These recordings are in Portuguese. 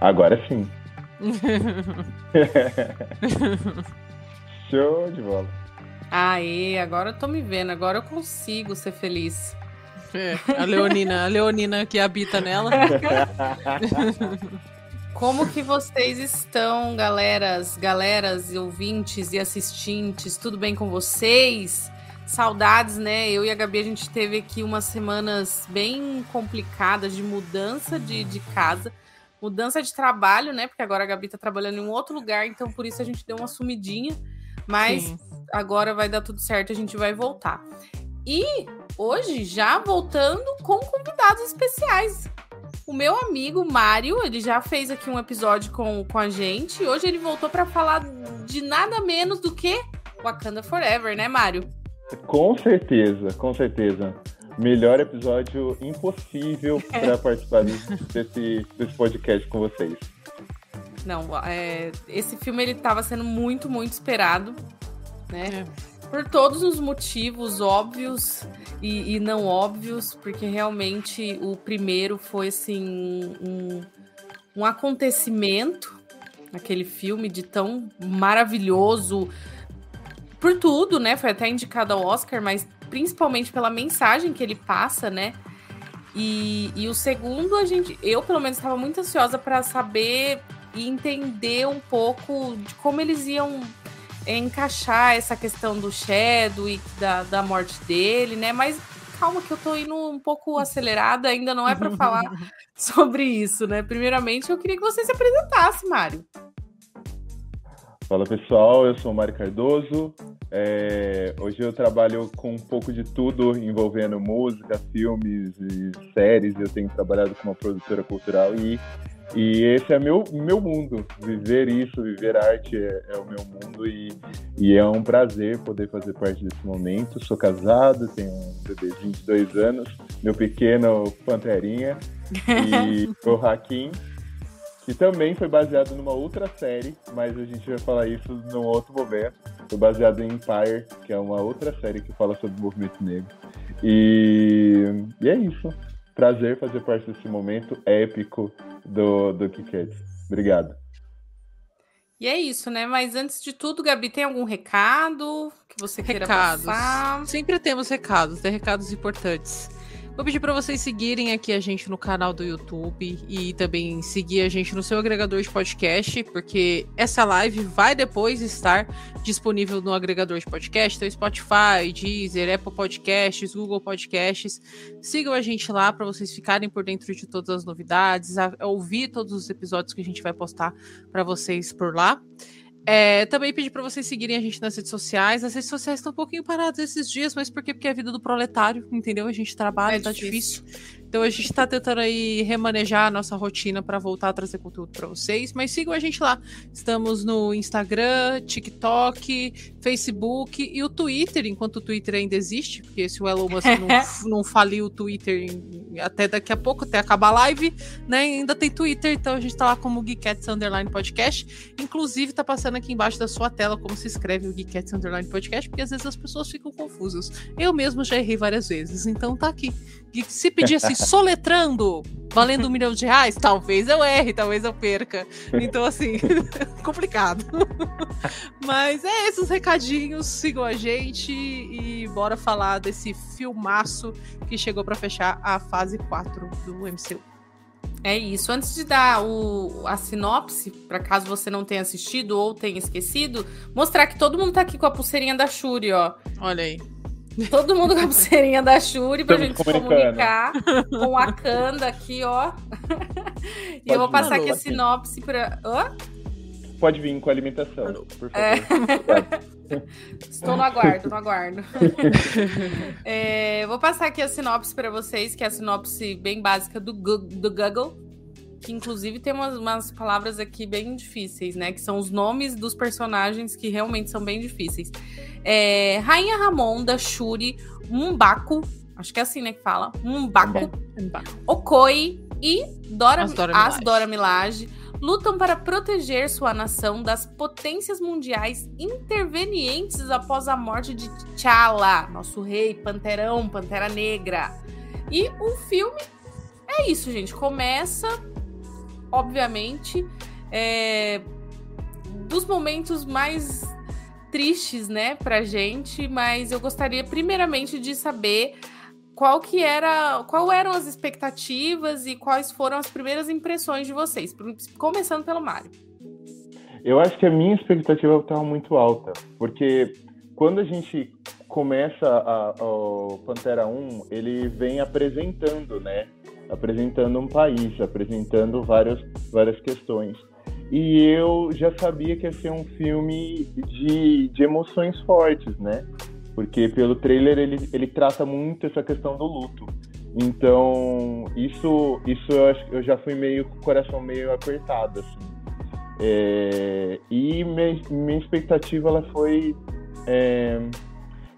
Agora sim. Show de bola. Aê, agora eu tô me vendo, agora eu consigo ser feliz. É, a Leonina, a Leonina que habita nela. Como que vocês estão, galeras, galeras, ouvintes e assistentes? Tudo bem com vocês? Saudades, né? Eu e a Gabi, a gente teve aqui umas semanas bem complicadas de mudança de, de casa, mudança de trabalho, né? Porque agora a Gabi tá trabalhando em um outro lugar, então por isso a gente deu uma sumidinha. Mas Sim. agora vai dar tudo certo, a gente vai voltar. E hoje, já voltando com convidados especiais. O meu amigo Mário, ele já fez aqui um episódio com, com a gente. E hoje ele voltou para falar de nada menos do que Wakanda Forever, né, Mário? Com certeza, com certeza. Melhor episódio impossível para participar desse, desse podcast com vocês. Não, é, esse filme ele estava sendo muito, muito esperado, né? É. Por todos os motivos óbvios e, e, não óbvios, porque realmente o primeiro foi assim um, um acontecimento, aquele filme de tão maravilhoso por tudo, né? Foi até indicado ao Oscar, mas principalmente pela mensagem que ele passa, né? E, e o segundo, a gente, eu pelo menos estava muito ansiosa para saber e entender um pouco de como eles iam encaixar essa questão do Shadow e da, da morte dele, né? Mas calma que eu tô indo um pouco acelerada, ainda não é para falar sobre isso, né? Primeiramente, eu queria que você se apresentasse, Mário. Fala pessoal, eu sou o Mário Cardoso. É, hoje eu trabalho com um pouco de tudo envolvendo música, filmes e séries. Eu tenho trabalhado com uma produtora cultural e e esse é meu meu mundo. Viver isso, viver arte é, é, o meu mundo e, e é um prazer poder fazer parte desse momento. Sou casado, tenho um bebezinho de dois anos, meu pequeno Panterinha e o Hakim, que também foi baseado numa outra série, mas a gente vai falar isso num outro momento. Foi baseado em Empire, que é uma outra série que fala sobre o movimento negro. E, e é isso. Prazer fazer parte desse momento épico do, do Kikets. Obrigado. E é isso, né? Mas antes de tudo, Gabi, tem algum recado que você queira recados. passar? Sempre temos recados, tem recados importantes. Vou pedir para vocês seguirem aqui a gente no canal do YouTube e também seguir a gente no seu agregador de podcast, porque essa live vai depois estar disponível no agregador de podcast, então Spotify, Deezer, Apple Podcasts, Google Podcasts. Sigam a gente lá para vocês ficarem por dentro de todas as novidades, a, a ouvir todos os episódios que a gente vai postar para vocês por lá. É, também pedi para vocês seguirem a gente nas redes sociais. As redes sociais estão um pouquinho paradas esses dias, mas por quê? Porque é a vida do proletário, entendeu? A gente trabalha, é tá difícil. difícil. Então a gente está tentando aí remanejar a nossa rotina para voltar a trazer conteúdo para vocês. Mas sigam a gente lá. Estamos no Instagram, TikTok, Facebook e o Twitter, enquanto o Twitter ainda existe, porque se o Elon Musk não, não faliu o Twitter até daqui a pouco, até acabar a live, né? Ainda tem Twitter, então a gente está lá como Geekets Underline Podcast. Inclusive, tá passando aqui embaixo da sua tela como se escreve o Geekets Underline Podcast, porque às vezes as pessoas ficam confusas. Eu mesmo já errei várias vezes, então tá aqui. Se pedir assim, soletrando, valendo um milhão de reais, talvez eu erre, talvez eu perca. Então, assim, complicado. Mas é esses recadinhos, sigam a gente e bora falar desse filmaço que chegou para fechar a fase 4 do MCU. É isso. Antes de dar o, a sinopse, para caso você não tenha assistido ou tenha esquecido, mostrar que todo mundo tá aqui com a pulseirinha da Shuri, ó. Olha aí. Todo mundo com a pulseirinha da Shuri pra Estamos gente se comunicar com a Kanda aqui, ó. e eu vou passar aqui a sinopse pra. Hã? Pode vir com a alimentação, por favor. É. Estou no aguardo, no aguardo. é, vou passar aqui a sinopse para vocês, que é a sinopse bem básica do, do Google, que inclusive tem umas, umas, palavras aqui bem difíceis, né? Que são os nomes dos personagens que realmente são bem difíceis. É, Rainha Ramonda, Shuri, Mumbaku, acho que é assim, né, que fala. Mumbaku, Okoi e Dora, As Dora As Dora Milaje lutam para proteger sua nação das potências mundiais intervenientes após a morte de T'Challa, nosso rei, Panterão, Pantera Negra. E o filme é isso, gente. Começa, obviamente, é, dos momentos mais tristes, né, pra gente, mas eu gostaria primeiramente de saber qual que era, qual eram as expectativas e quais foram as primeiras impressões de vocês, começando pelo Mário. Eu acho que a minha expectativa estava muito alta, porque quando a gente começa a, o Pantera 1, ele vem apresentando, né? Apresentando um país, apresentando várias, várias questões. E eu já sabia que ia ser um filme de, de emoções fortes, né? Porque pelo trailer ele, ele trata muito essa questão do luto. Então, isso, isso eu, acho, eu já fui meio com o coração meio apertado, assim. É, e minha, minha expectativa ela foi é,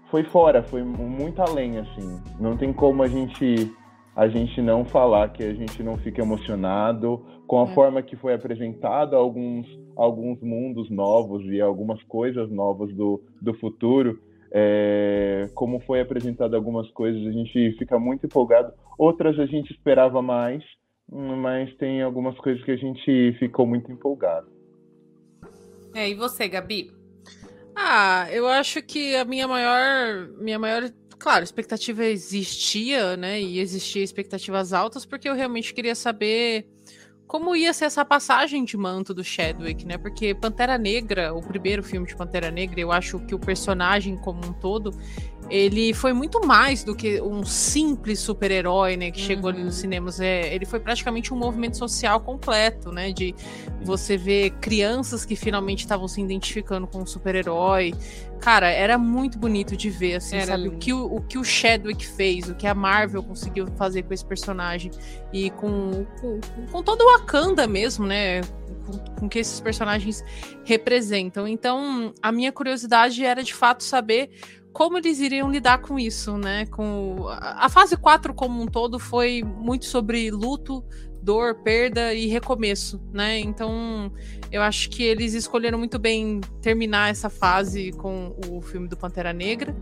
foi fora, foi muito além, assim. Não tem como a gente a gente não falar que a gente não fica emocionado com a é. forma que foi apresentado alguns, alguns mundos novos e algumas coisas novas do, do futuro. É, como foi apresentado algumas coisas, a gente fica muito empolgado. Outras a gente esperava mais, mas tem algumas coisas que a gente ficou muito empolgado. É, e você, Gabi? Ah, eu acho que a minha maior, minha maior claro, expectativa existia, né? E existia expectativas altas, porque eu realmente queria saber como ia ser essa passagem de manto do Chadwick, né? Porque Pantera Negra, o primeiro filme de Pantera Negra, eu acho que o personagem como um todo, ele foi muito mais do que um simples super-herói, né, que uhum. chegou ali nos uhum. cinemas. É, ele foi praticamente um movimento social completo, né, de você ver crianças que finalmente estavam se identificando com um super-herói, Cara, era muito bonito de ver, assim, era sabe? O que o, o que o Chadwick fez, o que a Marvel conseguiu fazer com esse personagem. E com, com, com todo o Wakanda mesmo, né? Com, com que esses personagens representam. Então, a minha curiosidade era de fato saber como eles iriam lidar com isso, né? Com a fase 4 como um todo foi muito sobre luto, dor, perda e recomeço, né? Então, eu acho que eles escolheram muito bem terminar essa fase com o filme do Pantera Negra.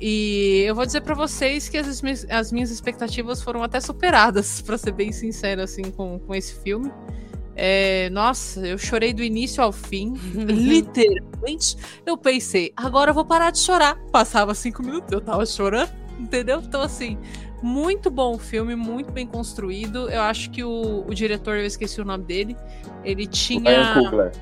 E eu vou dizer para vocês que as, as, minhas expectativas foram até superadas, para ser bem sincero, assim, com, com esse filme. É, nossa, eu chorei do início ao fim, literalmente. Eu pensei, agora eu vou parar de chorar. Passava cinco minutos, eu tava chorando, entendeu? Então, assim, muito bom o filme, muito bem construído. Eu acho que o, o diretor, eu esqueci o nome dele, ele tinha. Ryan Coogler.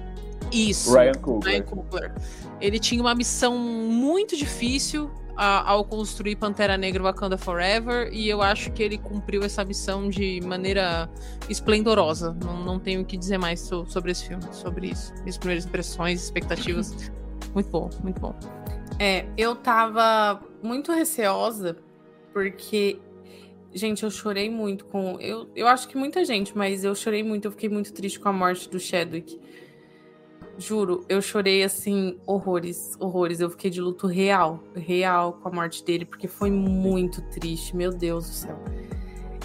Isso. Ryan Coogler. Ryan Coogler. Ele tinha uma missão muito difícil a, ao construir Pantera Negra Wakanda Forever, e eu acho que ele cumpriu essa missão de maneira esplendorosa. Não, não tenho o que dizer mais so, sobre esse filme, sobre isso. Minhas primeiras impressões, expectativas. muito bom, muito bom. É, eu tava muito receosa, porque Gente, eu chorei muito com. Eu, eu acho que muita gente, mas eu chorei muito. Eu fiquei muito triste com a morte do Chadwick. Juro, eu chorei assim, horrores, horrores. Eu fiquei de luto real, real com a morte dele, porque foi muito triste, meu Deus do céu.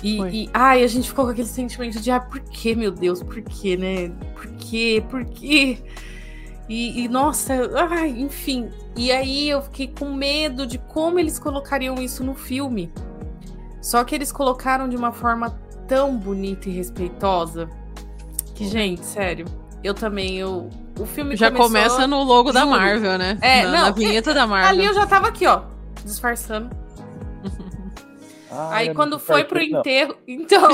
E, e ai, a gente ficou com aquele sentimento de, ah, por que, meu Deus, por que, né? Por que, por que? E, e, nossa, ai, enfim. E aí eu fiquei com medo de como eles colocariam isso no filme. Só que eles colocaram de uma forma tão bonita e respeitosa que, gente, sério, eu também, eu, o filme já começou, começa no logo juro. da Marvel, né? É, na, não, na vinheta é, da Marvel. Ali eu já tava aqui, ó, disfarçando. Ah, Aí quando foi pro enterro, então.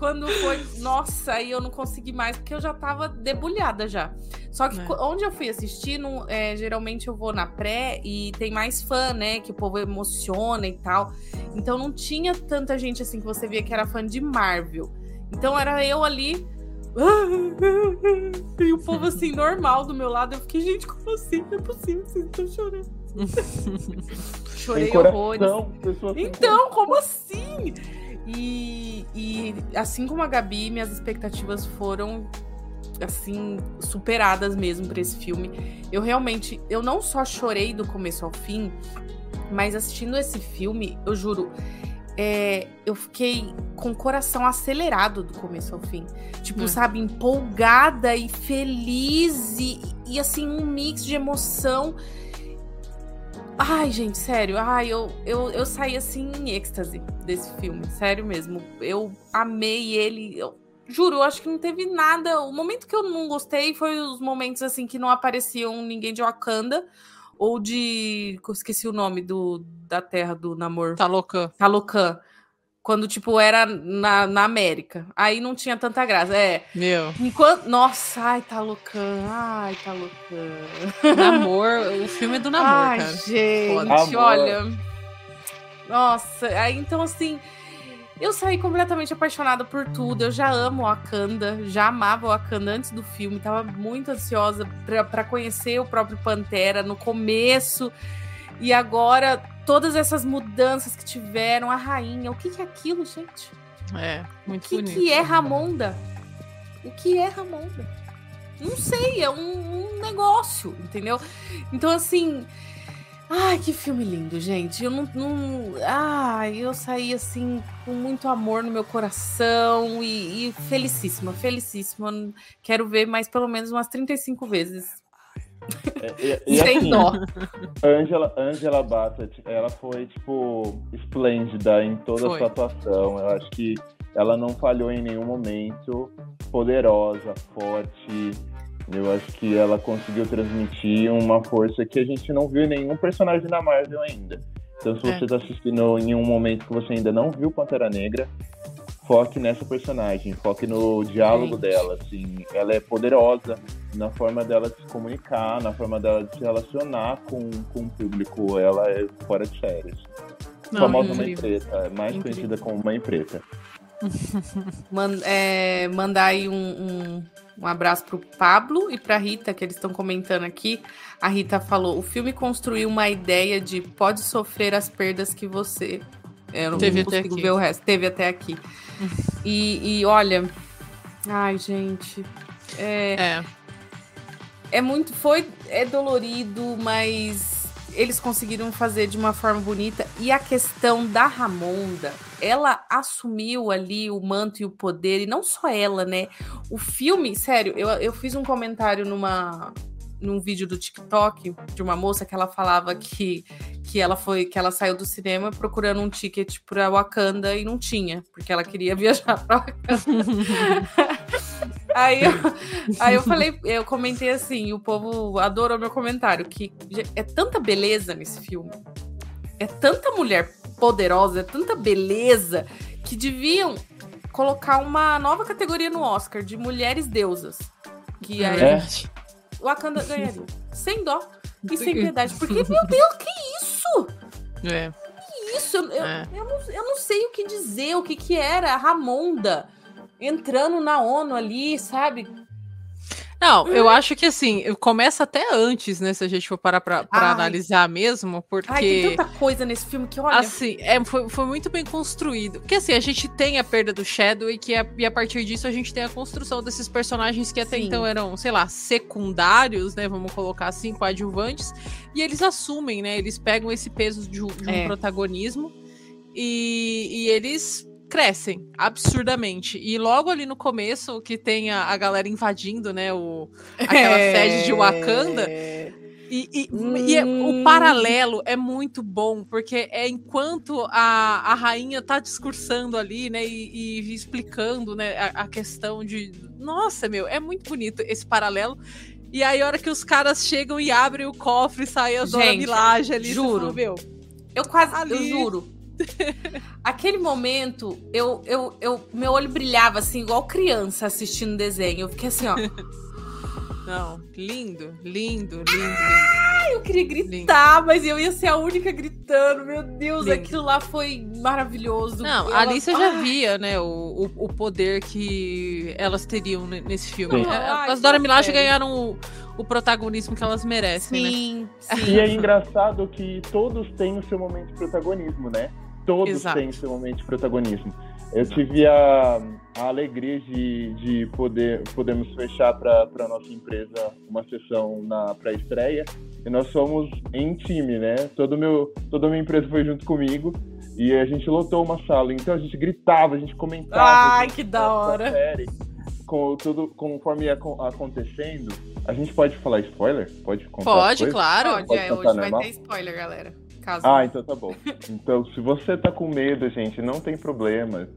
quando foi, nossa, aí eu não consegui mais porque eu já tava debulhada já. Só que é. onde eu fui assistir, não, é, geralmente eu vou na pré e tem mais fã, né? Que o povo emociona e tal. Então não tinha tanta gente assim que você via que era fã de Marvel. Então era eu ali. E o povo assim, normal do meu lado. Eu fiquei, gente, como assim? Não é possível, vocês estão chorando. Chorei horrores. Então, como assim? E, e assim como a Gabi, minhas expectativas foram assim superadas mesmo para esse filme. Eu realmente, eu não só chorei do começo ao fim, mas assistindo esse filme, eu juro, é, eu fiquei com o coração acelerado do começo ao fim. Tipo, hum. sabe, empolgada e feliz e, e assim, um mix de emoção Ai, gente, sério. Ai, eu, eu, eu saí assim em êxtase desse filme. Sério mesmo. Eu amei ele. Eu, juro, eu acho que não teve nada. O momento que eu não gostei foi os momentos assim que não apareciam ninguém de Wakanda ou de. Esqueci o nome do, da terra do namoro. Talocan. Talocan. Quando, tipo, era na, na América. Aí não tinha tanta graça. É. Meu. Enquanto. Nossa, ai, tá loucão. Ai, tá loucão. Namor, o filme é do namoro, ai, cara. Gente, olha. Nossa, aí então assim. Eu saí completamente apaixonada por tudo. Eu já amo Wakanda, já amava Wakanda antes do filme. Tava muito ansiosa para conhecer o próprio Pantera no começo. E agora, todas essas mudanças que tiveram, a rainha, o que, que é aquilo, gente? É, muito O que, bonito. que é Ramonda? O que é Ramonda? Não sei, é um, um negócio, entendeu? Então, assim. Ai, que filme lindo, gente. Eu não. não ai, eu saí assim com muito amor no meu coração e, e felicíssima, felicíssima. Quero ver mais pelo menos umas 35 vezes. É, e, e Sem assim, dó. Angela, Angela Bassett, ela foi, tipo, esplêndida em toda Foi. a sua atuação. Eu acho que ela não falhou em nenhum momento. Poderosa, forte. Eu acho que ela conseguiu transmitir uma força que a gente não viu em nenhum personagem da Marvel ainda. Então, se É. você está assistindo em um momento que você ainda não viu Pantera Negra, foque nessa personagem, foque no diálogo Gente. dela. Assim, ela é poderosa na forma dela de se comunicar, na forma dela de se relacionar com, com o público. Ela é fora de série. Não, Famosa Mãe. Preta, é mais Incrível. conhecida como Mãe Preta. Man- é, mandar aí um, um, um abraço pro Pablo e pra Rita, que eles estão comentando aqui. A Rita falou: o filme construiu uma ideia de pode sofrer as perdas que você. Eu não Teve consigo ver o resto. Teve até aqui. E, e olha. Ai, gente. É, É, é muito. Foi. É dolorido, mas eles conseguiram fazer de uma forma bonita. E a questão da Ramonda, ela assumiu ali o manto e o poder, e não só ela, né? O filme, sério, eu, eu fiz um comentário numa. Num vídeo do TikTok de uma moça que ela falava que, que ela foi que ela saiu do cinema procurando um ticket para Wakanda e não tinha, porque ela queria viajar para Aí eu, aí eu falei, eu comentei assim, o povo adorou meu comentário, que é tanta beleza nesse filme, é tanta mulher poderosa, é tanta beleza, que deviam colocar uma nova categoria no Oscar de mulheres deusas. Que aí É. o Wakanda ganharia. Sem dó e sem piedade. Porque, meu Deus, que isso? é. Que isso? Eu, eu, É. eu não, eu não sei o que dizer, o que que era a Ramonda entrando na ONU ali, sabe? Não, eu acho que assim, começa até antes, né? Se a gente for parar pra, pra analisar mesmo, porque. Ai, tem tanta coisa nesse filme que, olha... Assim, é, foi, foi muito bem construído. Porque assim, a gente tem a perda do Shadow e que a, e a partir disso a gente tem a construção desses personagens que até Sim. então eram, sei lá, secundários, né? Vamos colocar assim, coadjuvantes. E eles assumem, né? Eles pegam esse peso de, um- de um É. protagonismo e, e eles crescem absurdamente. E logo ali no começo, que tem a, a galera invadindo, né? O, aquela sede de Wakanda. E, e- e é- Hum. o paralelo é muito bom, porque é enquanto a, a rainha tá discursando ali, né, e, e explicando, né, a, a questão de. Nossa, meu, é muito bonito esse paralelo. E aí, a hora que os caras chegam e abrem o cofre, sai a Dora Milaje ali. juro. fala, meu, Eu quase, eu Ali. juro. Aquele momento, eu, eu, eu, meu olho brilhava assim, igual criança assistindo desenho. Eu fiquei assim, ó. não, lindo, lindo, lindo, lindo. Eu queria gritar, mas eu ia ser a única gritando. Meu Deus, Lindo. aquilo lá foi maravilhoso. Não, Ela- ali você já Ah, via, né, o, o, o poder que elas teriam ne- nesse filme. É, Ai, As Dora Milaje ganharam o, o protagonismo que elas merecem, né? Sim, sim. E é engraçado que todos têm o seu momento de protagonismo, né? Todos Exato. têm seu momento de protagonismo. Eu tive a, a alegria de, de poder podermos fechar para a nossa empresa uma sessão na pré-estreia. E nós somos em time, né? Todo meu, toda a minha empresa foi junto comigo. E a gente lotou uma sala. Então a gente gritava, a gente comentava. Ai, a gente que da hora. série. com tudo conforme ia acontecendo, a gente pode falar spoiler? Pode contar Pode, claro. Pode, pode é, hoje normal? vai ter spoiler, galera. Caso ah, então tá bom. Então, se você tá com medo, gente, não tem problema.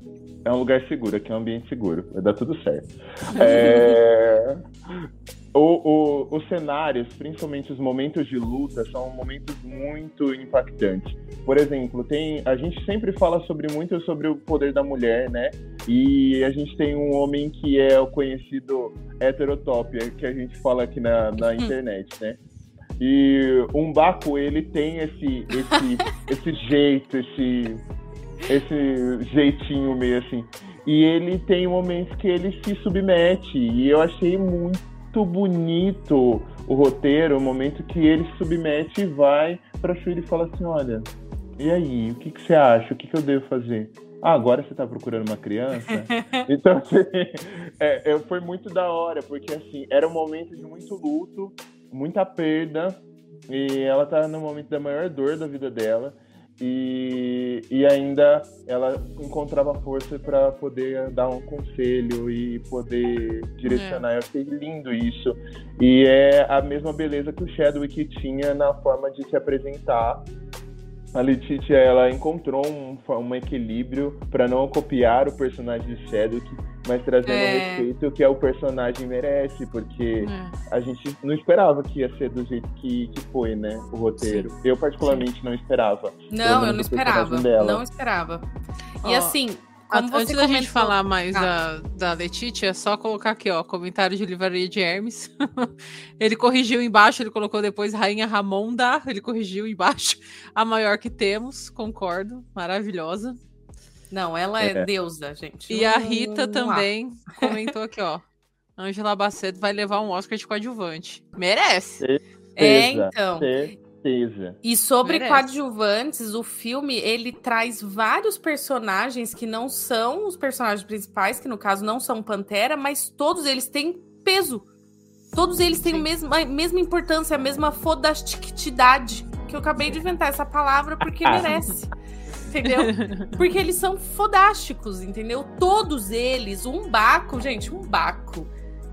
É um lugar seguro, aqui é um ambiente seguro. Vai dar tudo certo. É... O, o, os cenários, principalmente os momentos de luta, são momentos muito impactantes. Por exemplo, tem a gente sempre fala sobre muito sobre o poder da mulher, né? E a gente tem um homem que é o conhecido heterotopia, que a gente fala aqui na, na hum. internet, né? E um Baco, ele tem esse, esse, esse jeito, esse, esse jeitinho meio assim. E ele tem momentos que ele se submete. E eu achei muito bonito o roteiro, o momento que ele se submete e vai para Shuri e fala assim: Olha, e aí, o que, que você acha? O que, que eu devo fazer? Ah, agora você tá procurando uma criança? então, assim, é, foi muito da hora, porque assim, era um momento de muito luto, muita perda, e ela tá no momento da maior dor da vida dela e, e ainda ela encontrava força para poder dar um conselho e poder direcionar. É. Eu achei lindo isso. E é a mesma beleza que o Chadwick tinha na forma de se apresentar a Letitia ela encontrou um, um equilíbrio para não copiar o personagem de Chadwick, mas trazendo é. o respeito que é o personagem merece, porque é. a gente não esperava que ia ser do jeito que, que foi, né? O roteiro. Sim. Eu, particularmente, Sim. não esperava. Não, eu não esperava. Não esperava. E oh. assim, como Antes da gente falar mais ah. da, da Letitia, é só colocar aqui, ó, comentário de livraria de Hermes. ele corrigiu embaixo, ele colocou depois Rainha Ramonda, ele corrigiu embaixo. A maior que temos, concordo, maravilhosa. Não, ela é, é deusa, gente. E a Rita também comentou aqui, ó. Angela Bassett vai levar um Oscar de coadjuvante. Merece. É, então certeza. E sobre Merece. coadjuvantes, o filme ele traz vários personagens que não são os personagens principais, que no caso não são Pantera, mas todos eles têm peso. Todos eles têm a mesma, mesma importância, a mesma fodastiquidade. Que eu acabei de inventar essa palavra porque merece. Entendeu? Porque eles são fodásticos, entendeu? Todos eles, um baco, gente, um baco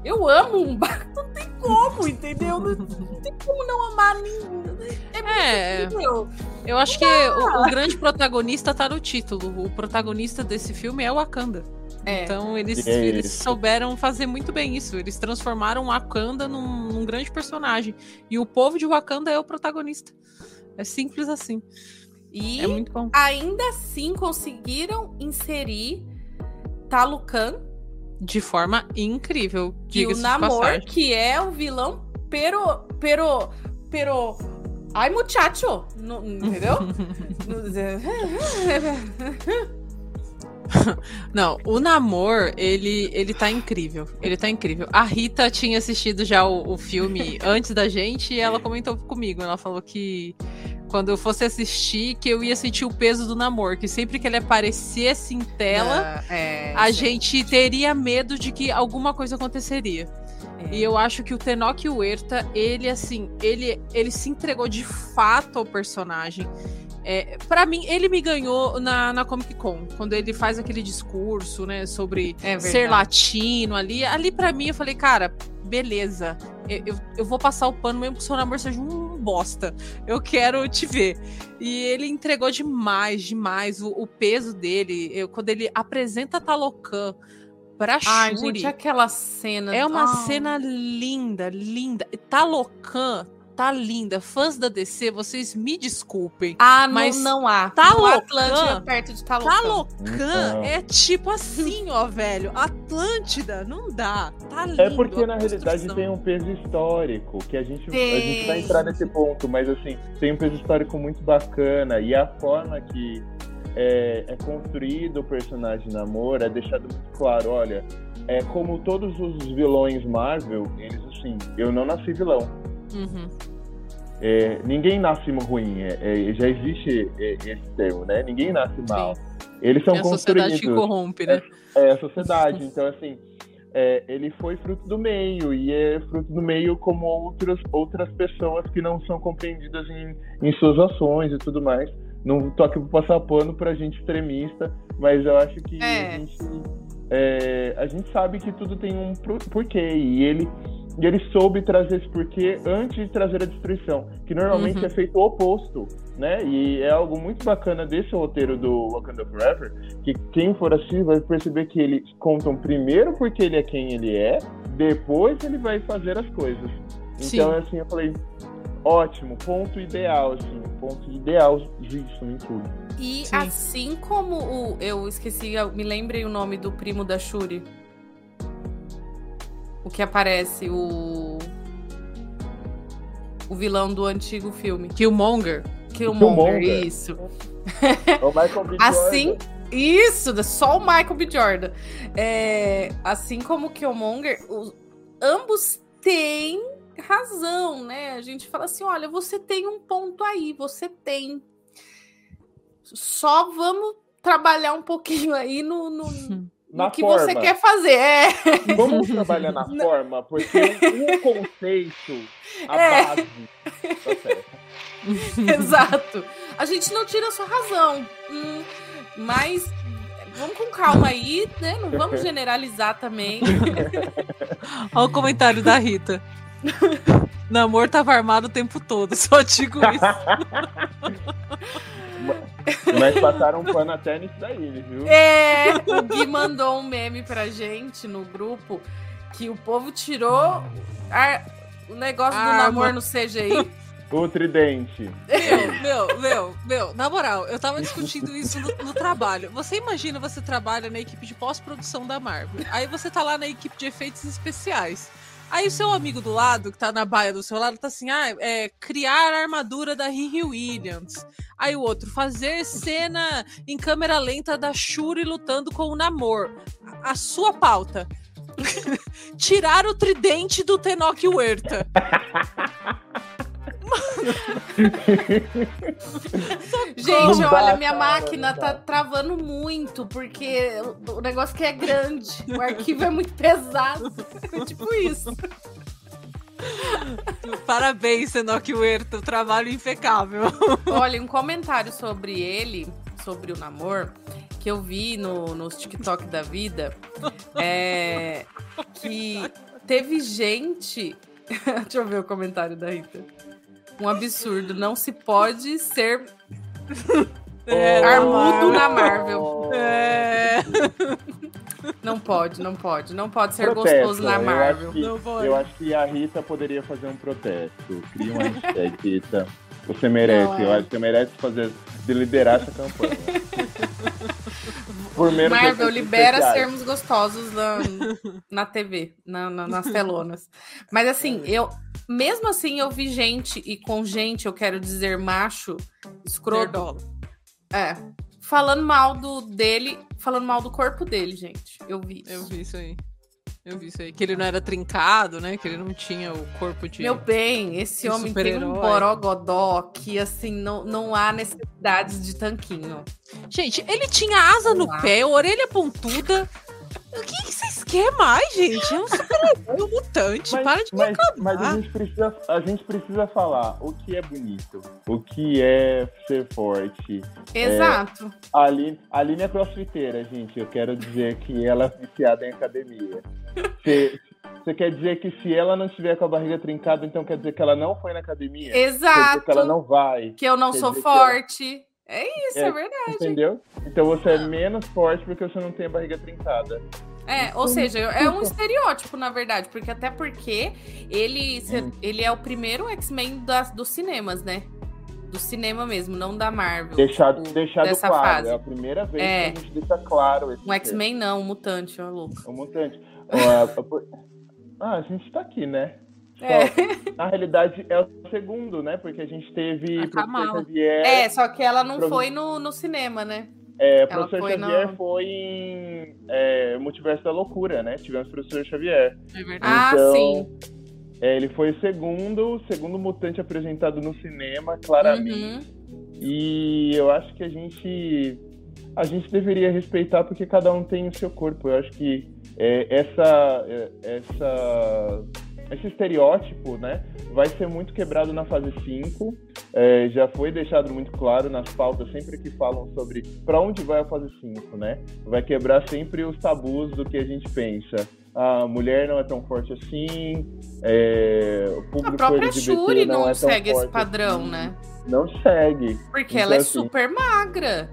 eu amo um bar, não tem como, entendeu? Não, não tem como não amar nenhum. É, é Eu acho que o, o, grande protagonista tá no título. O protagonista desse filme é o Wakanda. É. Então eles, é eles souberam fazer muito bem isso. Eles transformaram o Wakanda num, num grande personagem. E o povo de Wakanda é o protagonista. É simples assim. E é muito bom. ainda assim conseguiram inserir Talucan de forma incrível. E o Namor, que é o vilão, pero. pero. pero. Ai, muchacho! No, entendeu? Não, o Namor, ele, ele tá incrível. Ele tá incrível. A Rita tinha assistido já o, o filme antes da gente e ela comentou comigo. Ela falou que quando eu fosse assistir, que eu ia sentir o peso do namoro, que sempre que ele aparecesse em tela, uh, é, a sim. gente teria medo de que alguma coisa aconteceria. É. E eu acho que o Tenoch Huerta, ele assim, ele, ele se entregou de fato ao personagem. É, para mim, ele me ganhou na, na Comic Con, quando ele faz aquele discurso, né, sobre é ser latino ali. Ali, para mim, eu falei, cara, beleza. Eu, eu, eu, vou passar o pano mesmo que o seu namoro seja um bosta. Eu quero te ver. E ele entregou demais, demais o, o peso dele. Eu, quando ele apresenta Talocan pra Shuri. Ai, gente, aquela cena. É uma cena linda, linda. Talocan tá linda. Fãs da DC, vocês me desculpem. Ah, mas não, não há. Talocan, é perto de Talocan. Talocan é tipo assim, ó, velho. Atlântida, não dá. Tá lindo. É porque na realidade tem um peso histórico, que a gente, a gente vai entrar nesse ponto, mas assim, tem um peso histórico muito bacana. E a forma que é, é construído o personagem Namor é deixado muito claro, olha, é como todos os vilões Marvel, eles assim, eu não nasci vilão. Uhum. É, ninguém nasce ruim, é, é, já existe é, esse termo, né? Ninguém nasce mal. Sim. Eles são é a construídos. sociedade que corrompe, né? É, é a sociedade. então, assim, ele foi fruto do meio e é fruto do meio como outras, outras pessoas que não são compreendidas em, em suas ações e tudo mais. Não tô aqui pra passar pano pra gente extremista, mas eu acho que a gente é, a gente sabe que tudo tem um porquê e ele e ele soube trazer esse porquê antes de trazer a destruição, que normalmente uhum. é feito o oposto, né? E é algo muito bacana desse roteiro do Wakanda Forever, que quem for assistir vai perceber que eles contam primeiro porque ele é quem ele é, depois ele vai fazer as coisas. Então, Sim. assim, eu falei, ótimo, ponto ideal, assim, ponto ideal disso em tudo. E Sim. assim como o. Eu esqueci, eu me lembrei o nome do primo da Shuri. O que aparece, o. O vilão do antigo filme. Killmonger. Killmonger, Killmonger. isso. o Michael B. Assim. Isso, só o Michael B. Jordan. É, assim como o Killmonger, os, ambos têm razão, né? A gente fala assim: olha, você tem um ponto aí, você tem. Só vamos trabalhar um pouquinho aí no, no, no que forma. você quer fazer. É. Vamos trabalhar na forma, porque o conceito, a é. base, tá certo. Exato. A gente não tira a sua razão. Hum, mas vamos com calma aí, né? Não vamos generalizar também. Olha o comentário da Rita. Namor tava armado o tempo todo, só digo isso. Mas passaram um pano até nisso daí, viu? É, o Gui mandou um meme pra gente no grupo que o povo tirou a, o negócio do namoro no CGI. O tridente. Meu, meu, meu, meu, na moral, eu tava discutindo isso no, no, trabalho. Você imagina você trabalha na equipe de pós-produção da Marvel. Aí você tá lá na equipe de efeitos especiais. Aí o seu amigo do lado, que tá na baia do seu lado, tá assim, ah, é criar a armadura da Riri Williams. Aí o outro, fazer cena em câmera lenta da Shuri lutando com o Namor. A, sua pauta. Tirar o tridente do Tenoch Huerta. Gente, olha, minha máquina tá travando muito, porque o negócio que é grande, o arquivo é muito pesado. É tipo isso. Parabéns, Senoki Huerta, o trabalho impecável. Olha, um comentário sobre ele, sobre o namoro, que eu vi no, nos TikTok da vida, é que teve gente. Deixa eu ver o comentário da Rita um absurdo. Não se pode ser é, armudo na Marvel. É. Não pode, não pode. Não pode ser protesto. gostoso na Marvel. Eu acho, que, eu acho que a Rita poderia fazer um protesto. Cria uma hashtag, Rita. Você merece, não, é. eu acho que você merece fazer, de liderar essa campanha. Por menos Marvel, libera especiais. sermos gostosos na, na TV, na, na, nas telonas. Mas assim, eu mesmo assim eu vi gente, e com gente eu quero dizer macho, escroto. É. Falando mal do dele, falando mal do corpo dele, gente. Eu vi isso. Eu vi isso aí. Eu vi isso aí. Que ele não era trincado, né? Que ele não tinha o corpo de. Meu bem, esse homem tem um borogodó que, assim, não, não há necessidades de tanquinho. Gente, ele tinha asa no pé, orelha pontuda. O que, que vocês querem mais, gente? É um super-herói, um mutante. Mas, para de mas, mas a, gente precisa, a gente precisa falar o que é bonito, o que é ser forte. Exato. É, a, Aline, a Aline é crossfiteira, gente. Eu quero dizer que ela é viciada em academia. Você, você quer dizer que se ela não estiver com a barriga trincada, então quer dizer que ela não foi na academia? Exato. que ela não vai. Que eu não sou forte. É isso, é, é, verdade. Entendeu? Então você é menos forte porque você não tem a barriga trincada. É, ou seja, é um estereótipo, na verdade, porque até porque ele, hum. ele é o primeiro X-Men dos cinemas, né? Do cinema mesmo, não da Marvel. Deixado, tipo, deixado claro, fase. é a primeira vez é. que a gente deixa claro esse Um X-Men não, um mutante, ó, louco. Um mutante. ah, a gente tá aqui, né? É. Só, na realidade, é o segundo, né? Porque a gente teve a Professor Xavier. É, só que ela não foi no, no cinema, né? É, o Professor foi Xavier no... foi em é, Multiverso da Loucura, né? Tivemos o Professor Xavier. É verdade. Ah, então, ah, sim. É, ele foi o segundo, segundo mutante apresentado no cinema, claramente. Uhum. E eu acho que a gente a gente deveria respeitar porque cada um tem o seu corpo. Eu acho que é, essa é, essa esse estereótipo, né, vai ser muito quebrado na fase 5. É, já foi deixado muito claro nas pautas sempre que falam sobre para onde vai a fase 5, né? Vai quebrar sempre os tabus do que a gente pensa. A mulher não é tão forte assim, é, o público a própria LGBT Shuri não, não, é segue esse padrão, assim. né? Não segue. Porque Então, ela é assim, super magra.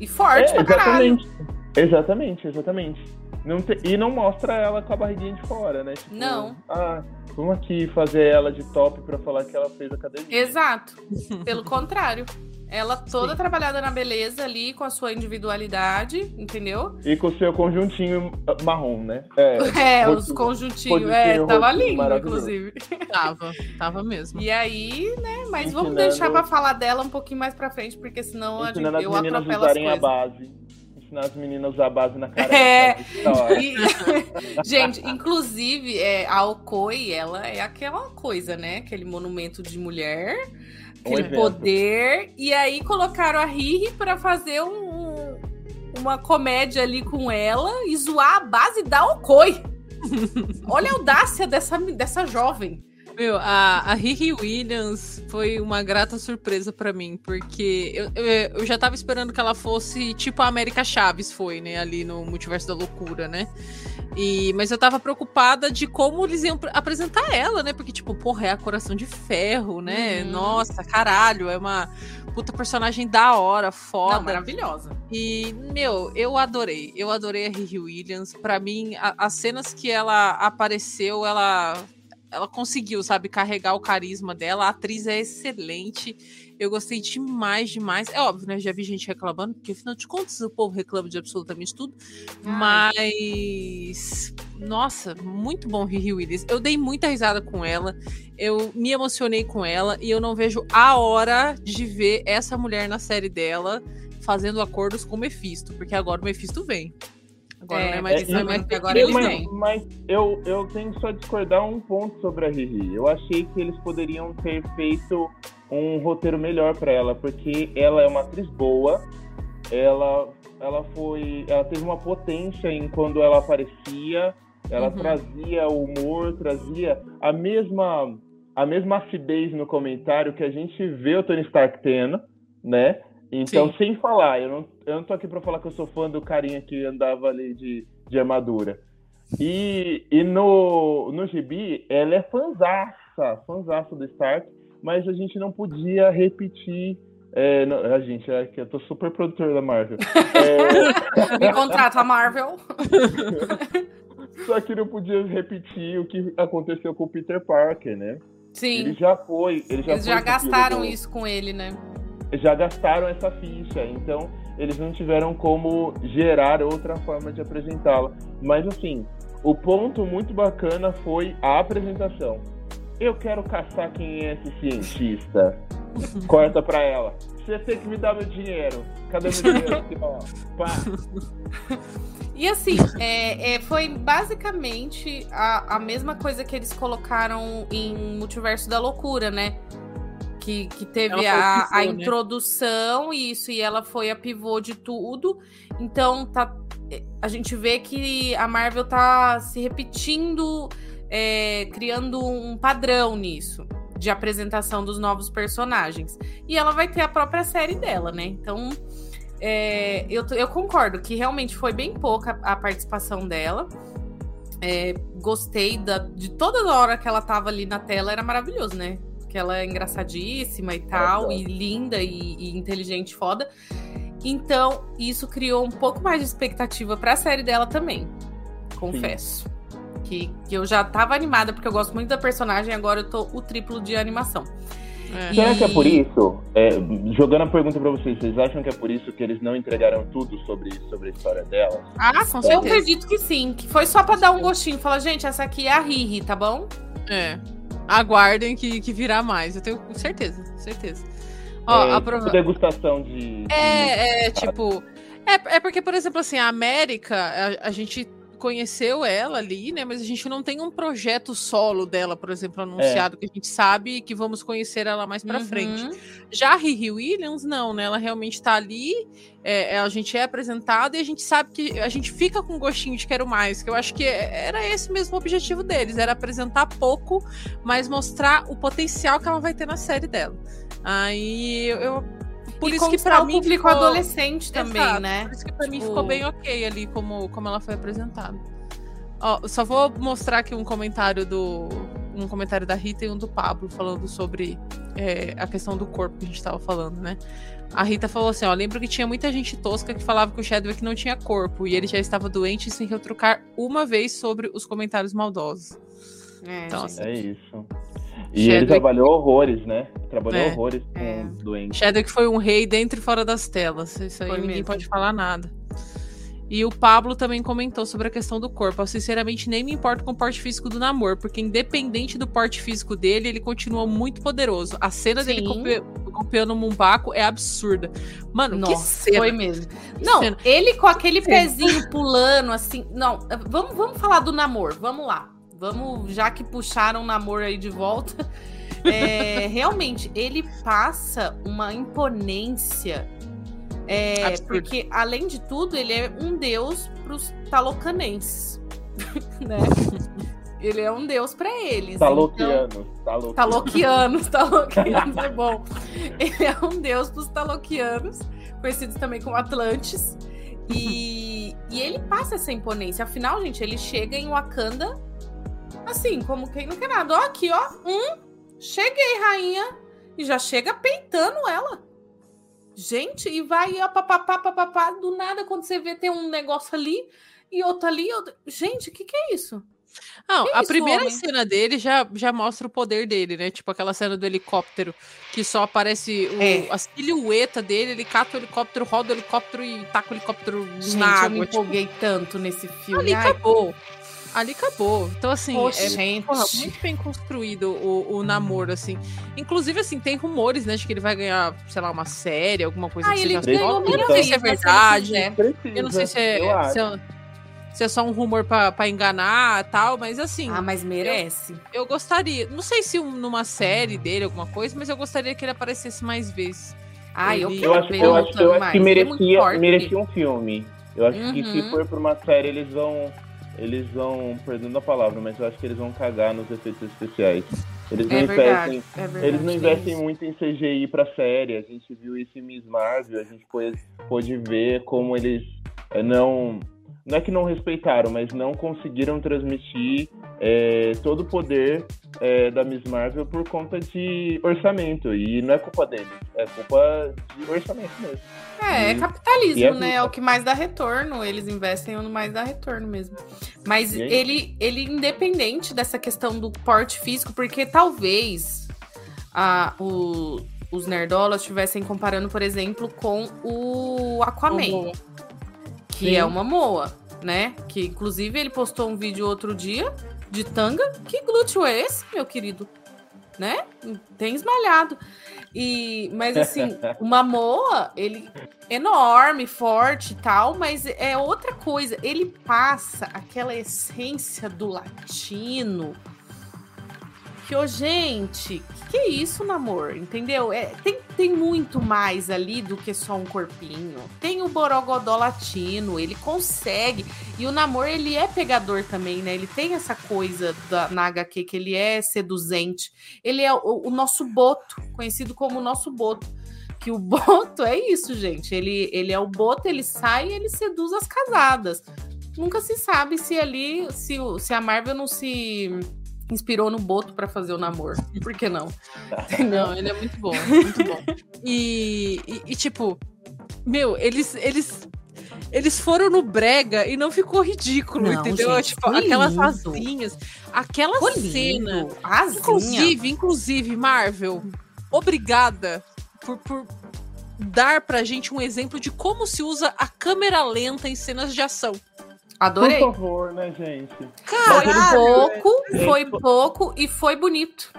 E forte É, pra caralho. exatamente. Exatamente, exatamente. Não te- E não mostra ela com a barriguinha de fora, né? Tipo, Não. Ah, vamos aqui fazer ela de top pra falar que ela fez academia. Exato. Pelo contrário. Ela toda Sim. trabalhada na beleza ali, com a sua individualidade, entendeu? E com o seu conjuntinho marrom, né? É, É, os conjuntinhos. É, tava lindo, inclusive. Tava, tava mesmo. E aí, né? Mas vamos Ensinando- deixar pra falar dela um pouquinho mais pra frente, porque senão a gente, eu atropelo as usarem a coisas. base. Ensinar as meninas a base na cara. É. E- gente, inclusive, é, a Okoi, ela é aquela coisa, né? Aquele monumento de mulher, aquele evento. poder. E aí colocaram a Riri pra fazer um- um- uma comédia ali com ela e zoar a base da Okoi. Olha a audácia dessa, dessa jovem. Meu, a, a Riri Williams foi uma grata surpresa pra mim, porque eu, eu, eu já tava esperando que ela fosse tipo a América Chaves foi, né, ali no Multiverso da Loucura, né? E, mas eu tava preocupada de como eles iam pr- apresentar ela, né? Porque, tipo, porra, é a Coração de Ferro, né? Uhum. Nossa, caralho, é uma puta personagem da hora, foda. Não, maravilhosa. E, meu, eu adorei. Eu adorei a Riri Williams. Pra mim, a- as cenas que ela apareceu, ela, ela conseguiu, sabe, carregar o carisma dela. A atriz é excelente. Eu gostei demais, demais. É óbvio, né? Já vi gente reclamando, porque afinal de contas o povo reclama de absolutamente tudo. Mas. Nossa, muito bom Riri Williams. Eu dei muita risada com ela. Eu me emocionei com ela. E eu não vejo a hora de ver essa mulher na série dela fazendo acordos com o Mephisto, porque agora o Mephisto vem. Agora É, não é mais, é, não é e- mais agora agora ele ele mas, mas eu, eu tenho que só discordar um ponto sobre a Riri. Eu achei que eles poderiam ter feito um roteiro melhor pra ela, porque ela é uma atriz boa, ela, ela foi. Ela teve uma potência em quando ela aparecia, ela Uhum. trazia o humor, trazia a mesma, a mesma acidez no comentário que a gente vê o Tony Stark tendo, né? Então, Sim. sem falar, eu não, eu não tô aqui pra falar que eu sou fã do carinha que andava ali de, de armadura. E, e no, no gibi, ela é fanzaça, fanzaça do Stark, mas a gente não podia repetir. É, não- a gente, é que eu tô super produtor da Marvel. É, Me contrata a Marvel. só que não podia repetir o que aconteceu com o Peter Parker, né? Ele Sim. já foi. Ele já Eles foi já gastaram isso com ele, né? Já gastaram essa ficha, então eles não tiveram como gerar outra forma de apresentá-la. Mas assim, o ponto muito bacana foi a apresentação. Eu quero caçar quem é esse cientista. Corta pra ela. Você tem que me dar meu dinheiro. Cadê meu dinheiro? Pá. E assim, é, é, foi basicamente a, a mesma coisa que eles colocaram em Multiverso da Loucura, né? Que, que teve a, pivô, a né? introdução e isso, e ela foi a pivô de tudo. Então, tá, a gente vê que a Marvel tá se repetindo, é, criando um padrão nisso, de apresentação dos novos personagens. E ela vai ter a própria série dela, né? Então, é, eu, eu concordo que realmente foi bem pouca a participação dela. É, gostei da, de toda hora que ela tava ali na tela, era maravilhoso, né? Que ela é engraçadíssima e tal, e linda e, e inteligente, foda. Então, isso criou um pouco mais de expectativa pra série dela também. Confesso. Que, que eu já tava animada, porque eu gosto muito da personagem, agora eu tô o triplo de animação. É. Será que é por isso? é, jogando a pergunta pra vocês, vocês acham que é por isso que eles não entregaram tudo sobre, sobre a história dela? Ah, com Eu certeza. acredito que sim, que foi só pra dar um gostinho. Falar, gente, essa aqui é a Riri, tá bom? É. Aguardem que, que virá mais. Eu tenho certeza, certeza. Ó, é, aprova- tipo degustação de. de- É, é, tipo. É, é porque, por exemplo, assim, a América, a, a gente conheceu ela ali, né? Mas a gente não tem um projeto solo dela, por exemplo, anunciado, é. que a gente sabe que vamos conhecer ela mais para uhum. frente. Já a Riri Williams, não, né? Ela realmente tá ali, é, é, a gente é apresentado e a gente sabe que a gente fica com gostinho de quero mais, que eu acho que era esse mesmo o objetivo deles, era apresentar pouco, mas mostrar o potencial que ela vai ter na série dela. Aí eu por e isso que para mim público ficou... adolescente também, Exato, né? Por isso que para tipo... mim ficou bem ok ali como, como ela foi apresentada. Ó, só vou mostrar aqui um comentário do um comentário da Rita e um do Pablo falando sobre é, a questão do corpo que a gente estava falando, né? A Rita falou assim: ó, lembro que tinha muita gente tosca que falava que o Chadwick não tinha corpo e ele já estava doente sem retrucar uma vez sobre os comentários maldosos. É, então, assim, é isso. E Chadwick... ele trabalhou horrores, né? Trabalhou é, horrores com é. doentes. Chadwick foi um rei dentro e fora das telas. Isso aí foi ninguém mesmo. pode falar nada. E o Pablo também comentou sobre a questão do corpo. Eu, sinceramente, nem me importo com o porte físico do namoro, porque independente do porte físico dele, ele continua muito poderoso. A cena Sim. dele copiando o Mumbaco é absurda. Mano, Nossa, que cena. Foi mesmo. Não, cena. ele com aquele pezinho pulando, assim. Não, vamos, vamos falar do namoro. Vamos lá. Vamos, já que puxaram o namoro aí de volta. É, realmente, ele passa uma imponência. É, porque, além de tudo, ele é um deus para os talocanenses. né? Ele é um deus para eles. Taloquianos. Então... Taloquianos, taloquianos é bom. Ele é um deus para os taloquianos, conhecidos também como Atlantes. E, e ele passa essa imponência. Afinal, gente, ele chega em Wakanda Assim, como quem não quer nada. Ó, aqui, ó. Hum, cheguei, rainha. E já chega peitando ela. Gente, e vai, ó, papapá, papapá. Do nada, quando você vê, tem um negócio ali e outro ali. Outro... Gente, o que, que é isso? Não, a isso, primeira homem? cena dele já, já mostra o poder dele, né? Tipo aquela cena do helicóptero que só aparece o, é. a silhueta dele, ele cata o helicóptero, roda o helicóptero e taca o helicóptero Gente, na água. Eu me tipo empolguei tipo... tanto nesse filme. Ali Ai, acabou ali acabou. Então, assim, é porra, muito bem construído o, o namoro, assim. Inclusive, assim, tem rumores, né, de que ele vai ganhar, sei lá, uma série, alguma coisa ah, que ele ganhou Eu não sei se é verdade. Eu não sei se é, se é, se é só um rumor para enganar tal, mas assim. Ah, mas merece. Eu, eu gostaria. Não sei se um, numa série dele, alguma coisa, mas eu gostaria que ele aparecesse mais vezes. Ah, eu quero eu acho, eu acho, eu acho que é merecia, merecia um filme. Eu acho uhum. que se uhum. for pra uma série, eles vão eles vão, perdendo a palavra, mas eu acho que eles vão cagar nos efeitos especiais. Eles não, é verdade, investem, é verdade, eles não investem muito em CGI para série. A gente viu isso em Miss Marvel, a gente pôde, pôde ver como eles eh, não não é que não respeitaram, mas não conseguiram transmitir é, todo o poder é, da Miss Marvel por conta de orçamento. E não é culpa deles, é culpa de orçamento mesmo. É, é capitalismo, é né? É o que mais dá retorno. Eles investem no mais dá retorno mesmo. Mas ele, ele, independente dessa questão do porte físico, porque talvez a, o, os nerdolas estivessem comparando, por exemplo, com o Aquaman. Uhum que Sim. é uma moa, né? Que inclusive ele postou um vídeo outro dia de tanga. Que glúteo é esse, meu querido? Né? Tem esmalhado. E, mas assim, uma moa, ele enorme, forte e tal, mas é outra coisa. Ele passa aquela essência do latino que, gente, que, que é isso, namor? Entendeu? É, tem, tem muito mais ali do que só um corpinho. Tem o Borogodó latino, ele consegue. E o namor, ele é pegador também, né? Ele tem essa coisa da, na HQ que ele é seduzente. Ele é o, o nosso boto, conhecido como o nosso boto que o Boto é isso, gente. Ele, ele é o Boto, ele sai e ele seduz as casadas. Nunca se sabe se ali, se, se a Marvel não se inspirou no Boto para fazer o namoro. Por que não? não, ele é muito bom, muito bom. E, e, e, tipo, meu, eles, eles, eles foram no brega e não ficou ridículo, não, entendeu? Gente, tipo, aquelas lindo. asinhas, aquela foi cena. Asinha. Inclusive, inclusive, Marvel, obrigada por, por dar pra gente um exemplo de como se usa a câmera lenta em cenas de ação. Adorei. Por favor, né, gente? Cara, foi pouco, foi pouco e foi bonito.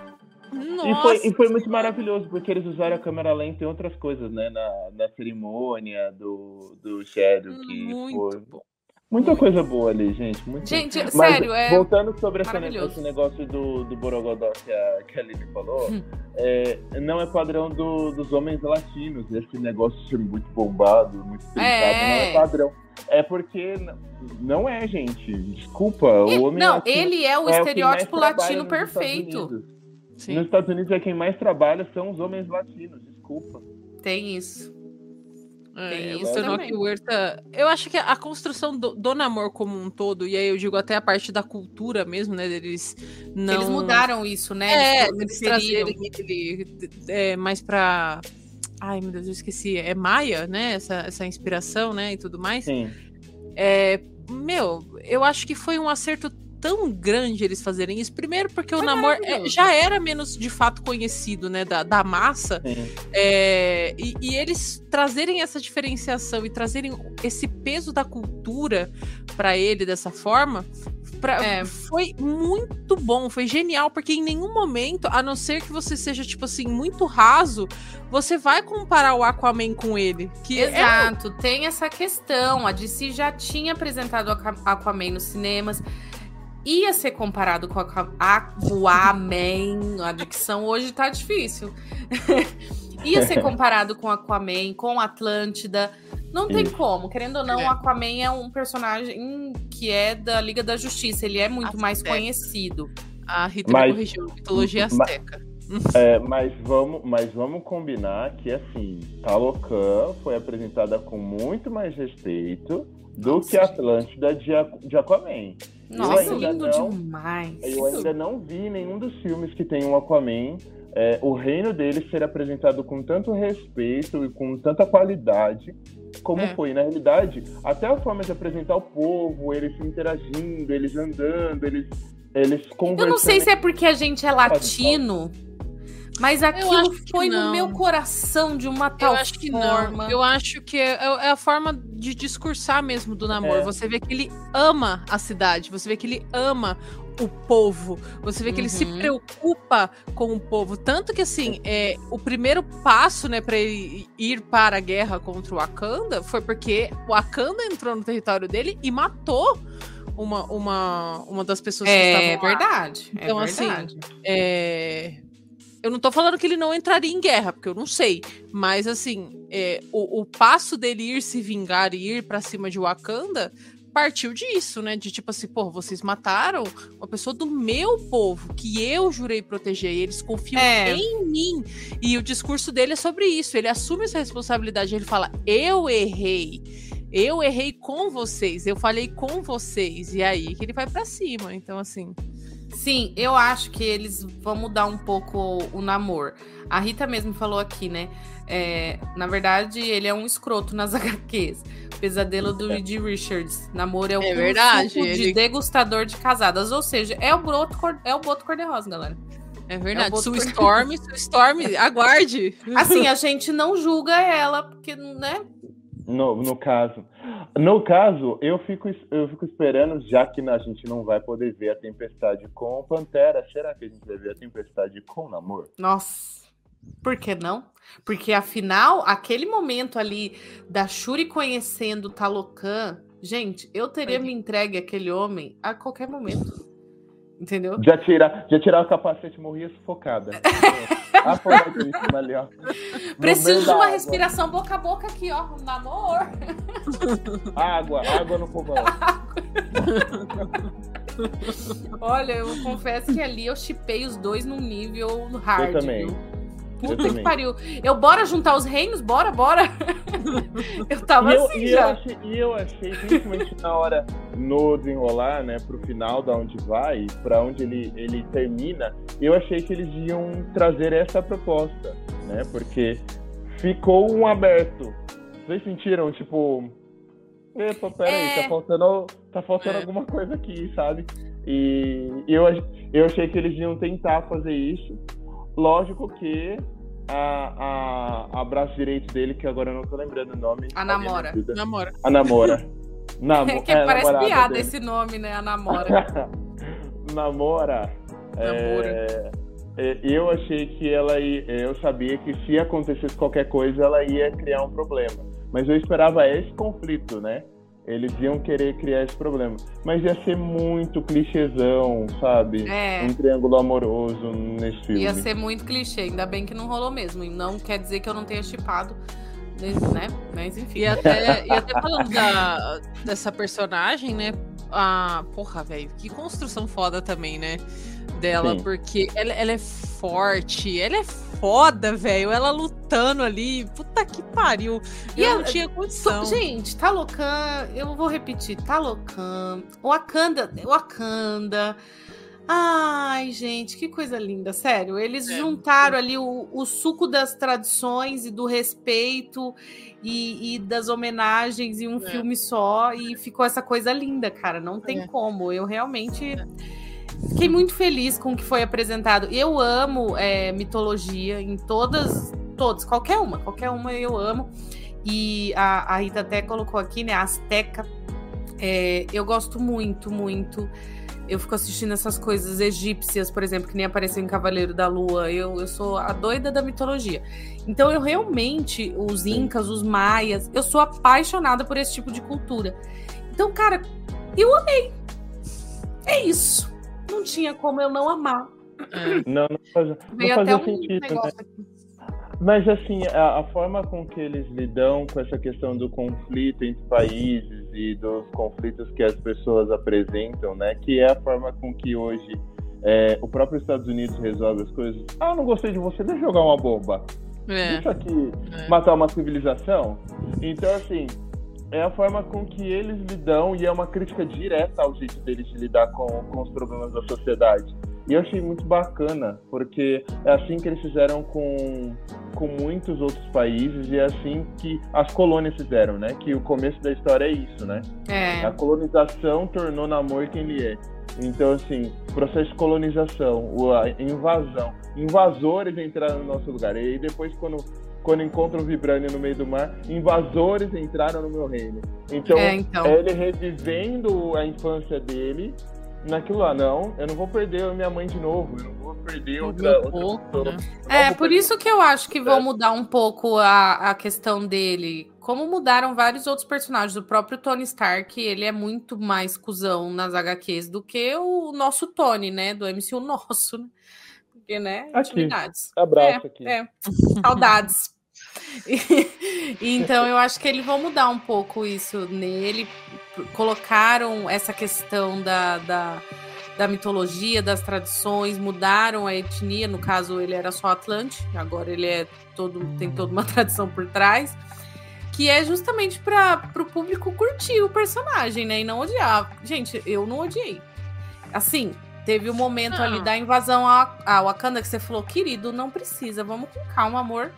Nossa. E foi, e foi muito maravilhoso, porque eles usaram a câmera lenta em outras coisas, né? Na, na cerimônia do, do Shadow, que muito foi... Bom. Muita coisa boa ali, gente. Muito gente, Mas, sério, é. Voltando sobre esse negócio do, do Borogodó que a, que a Lili falou, hum. é, não é padrão do, dos homens latinos. Esse negócio de ser muito bombado, muito pensado, é. não é padrão. É porque não é, gente. Desculpa. Ele, o homem não, latino ele é o é estereótipo o latino perfeito. Nos Estados Unidos é quem mais trabalha são os homens latinos. Desculpa. Tem isso. É, o Tenoch Huerta. Eu acho que a construção do, do, namoro como um todo, e aí eu digo até a parte da cultura mesmo, né? Deles não. Eles mudaram isso, né? É, eles trazerem ele é, mais pra. Ai, meu Deus, eu esqueci. É Maia, né? Essa, essa inspiração, né? E tudo mais. Sim. É, meu, eu acho que foi um acerto tão grande eles fazerem isso. Primeiro, porque o namoro é, já era menos de fato conhecido, né, da, da massa. É, e, e, eles trazerem essa diferenciação e trazerem esse peso da cultura para ele dessa forma. Pra, é. Foi muito bom, foi genial, porque em nenhum momento, a não ser que você seja, tipo assim, muito raso, você vai comparar o Aquaman com ele. Que é Exato, é... tem essa questão. A DC já tinha apresentado o Aquaman nos cinemas ia ser comparado com a Aquaman. A dicção hoje tá difícil. ia ser comparado com Aquaman, com Atlântida. Não tem como, querendo ou não, é. Aquaman é um personagem que é da Liga da Justiça, ele é muito Azteca. mais conhecido. A Rita mas, corrigiu, mitologia azteca. Mas, é, mas, vamos, mas vamos combinar que, assim, Talocan foi apresentada com muito mais respeito do Nossa, que a Atlântida de, de Aquaman. Nossa, lindo não, demais. Eu ainda não vi nenhum dos filmes que tem um Aquaman. É, o reino dele ser apresentado com tanto respeito e com tanta qualidade como é. foi. Na realidade, até a forma de apresentar o povo, eles interagindo, eles andando, eles, eles conversando. Eu não sei se é porque a gente é latino. Mas aquilo foi no meu coração de uma tal eu acho que forma. Não. Eu acho que é, é, é, a forma de discursar mesmo do namoro. É. Você vê que ele ama a cidade, você vê que ele ama o povo, você vê que uhum. ele se uhum. preocupa com o povo. Tanto que, assim, é, o primeiro passo, né, pra ele ir para a guerra contra o Wakanda foi porque o Wakanda entrou no território dele e matou uma, uma, uma das pessoas é, que estavam lá. Verdade, é então, é verdade. assim, é, eu não tô falando que ele não entraria em guerra, porque eu não sei. Mas, assim, é, o, o, passo dele ir se vingar e ir para cima de Wakanda partiu disso, né? De tipo assim, pô, vocês mataram uma pessoa do meu povo, que eu jurei proteger, e eles confiam é. em mim. E o discurso dele é sobre isso. Ele assume essa responsabilidade, ele fala: eu errei. Eu errei com vocês, eu falei com vocês. E aí que ele vai para cima. Então, assim. Sim, eu acho que eles vão mudar um pouco o namoro. A Rita mesmo falou aqui, né? É, na verdade, ele é um escroto nas HQs. Pesadelo do Reed Richards. Namoro é o é verdade, ele... de degustador de casadas. Ou seja, é o broto, é o boto cor-de-rosa, galera. É verdade. É Sue Storm, Sue Storm, aguarde. Assim, a gente não julga ela, porque, né? No, no caso. No caso, eu fico, eu fico esperando, já que a gente não vai poder ver a tempestade com Pantera, será que a gente vai ver a tempestade com Namor? Nossa, por que não? Porque afinal, aquele momento ali da Shuri conhecendo o Talocan, gente, eu teria me entregue aquele homem a qualquer momento. Entendeu? Já tirar, já tirar o capacete morria sufocada. Afundadíssima ali, ó. Preciso de uma respiração boca a boca aqui, ó. Um namor. Água, água no fogão. Olha, eu confesso que ali eu chipei os dois num nível hard. Eu também. Viu? Puta eu que pariu. Eu, bora juntar os reinos? Bora, bora. eu tava e assim eu, já. Eu achei, e eu achei, principalmente na hora, no desenrolar, né, pro final, da onde vai, pra onde ele, ele termina, eu achei que eles iam trazer essa proposta, né, porque ficou um aberto. Vocês sentiram, tipo... Epa, peraí, é... tá faltando, tá faltando é. alguma coisa aqui, sabe? E eu, eu achei que eles iam tentar fazer isso. Lógico que a, a, a braço direito dele, que agora eu não tô lembrando o nome. A namora. Namora. A namora. Namo é que é, parece piada dele. esse nome, né? A namora. namora. É, é, eu achei que ela ia. Eu sabia que se acontecesse qualquer coisa, ela ia criar um problema. Mas eu esperava esse conflito, né? Eles iam querer criar esse problema. Mas ia ser muito clichêzão, sabe? É. Um triângulo amoroso nesse filme. Ia ser muito clichê, ainda bem que não rolou mesmo. E não quer dizer que eu não tenha chipado, né? Mas enfim. E até, e até falando da, dessa personagem, né? Ah, porra, velho, que construção foda também, né? Dela, Sim. porque ela, ela é forte, ela é foda, velho. Ela lutando ali, puta que pariu. E eu não tinha condição. Gente, Talocan, eu vou repetir, Talocan, Wakanda, Wakanda. Ai, gente, que coisa linda, sério. Eles É. juntaram ali o, o suco das tradições e do respeito e, e das homenagens em um É. filme só e ficou essa coisa linda, cara. Não tem É. como. Eu realmente fiquei muito feliz com o que foi apresentado. Eu amo é, mitologia em todas, todas, qualquer uma, qualquer uma eu amo. E a, a Rita até colocou aqui, né? A Azteca. É, eu gosto muito, muito. Eu fico assistindo essas coisas egípcias, por exemplo, que nem apareceu em Cavaleiro da Lua. Eu, eu sou a doida da mitologia. Então, eu realmente, os incas, os maias, eu sou apaixonada por esse tipo de cultura. Então, cara, eu amei. É isso. Não tinha como eu não amar. É. Não, não fazia, não Veio até fazia um sentido, né? negócio aqui. Mas assim, a, a forma com que eles lidam com essa questão do conflito entre países e dos conflitos que as pessoas apresentam, né? Que é a forma com que hoje é, o próprio Estados Unidos resolve as coisas. Ah, não gostei de você, deixa eu jogar uma bomba. É, Deixa aqui é. matar uma civilização. Então, assim, é a forma com que eles lidam e é uma crítica direta ao jeito deles de lidar com, com os problemas da sociedade. E eu achei muito bacana, porque é assim que eles fizeram com, com muitos outros países e é assim que as colônias fizeram, né? Que o começo da história é isso, né? É. A colonização tornou Namor quem ele é. Então, assim, processo de colonização, a invasão. Invasores entraram no nosso lugar. E aí depois, quando, quando encontram o Vibranium no meio do mar, invasores entraram no meu reino. Então, É, então. é ele revivendo a infância dele naquilo lá. Não, eu não vou perder a minha mãe de novo. Eu não vou perder O outra, povo, pessoa. né? É, por perder- isso que eu acho que vão É. mudar um pouco a, a questão dele. Como mudaram vários outros personagens. O próprio Tony Stark, ele é muito mais cuzão nas HQs do que o nosso Tony, né? Do MCU nosso, né? Porque, né? Aqui. Intimidades. Abraço é, aqui. É. Saudades. E- então eu acho que eles vão mudar um pouco isso nele. Colocaram essa questão da, da, da mitologia, das tradições, mudaram a etnia. No caso, ele era só Atlante, agora ele é todo, tem toda uma tradição por trás. Que é justamente para o público curtir o personagem, né? E não odiar. Gente, eu não odiei. Assim, teve o momento Não. ali da invasão a, a Wakanda que você falou, querido, não precisa, vamos com calma, amor.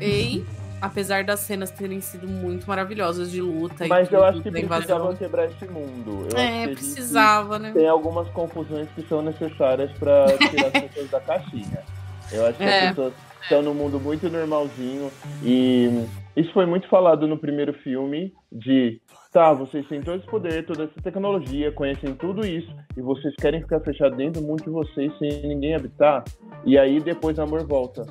E apesar das cenas terem sido muito maravilhosas de luta Mas e eu acho que precisavam quebrar esse mundo. Eu É, precisava, né? tem algumas confusões que são necessárias para tirar as pessoas da caixinha. Eu acho que É. as pessoas estão num mundo muito normalzinho e isso foi muito falado no primeiro filme de tá, vocês têm todo esse poder, toda essa tecnologia, conhecem tudo isso e vocês querem ficar fechados dentro do mundo de vocês sem ninguém habitar e aí depois o amor volta.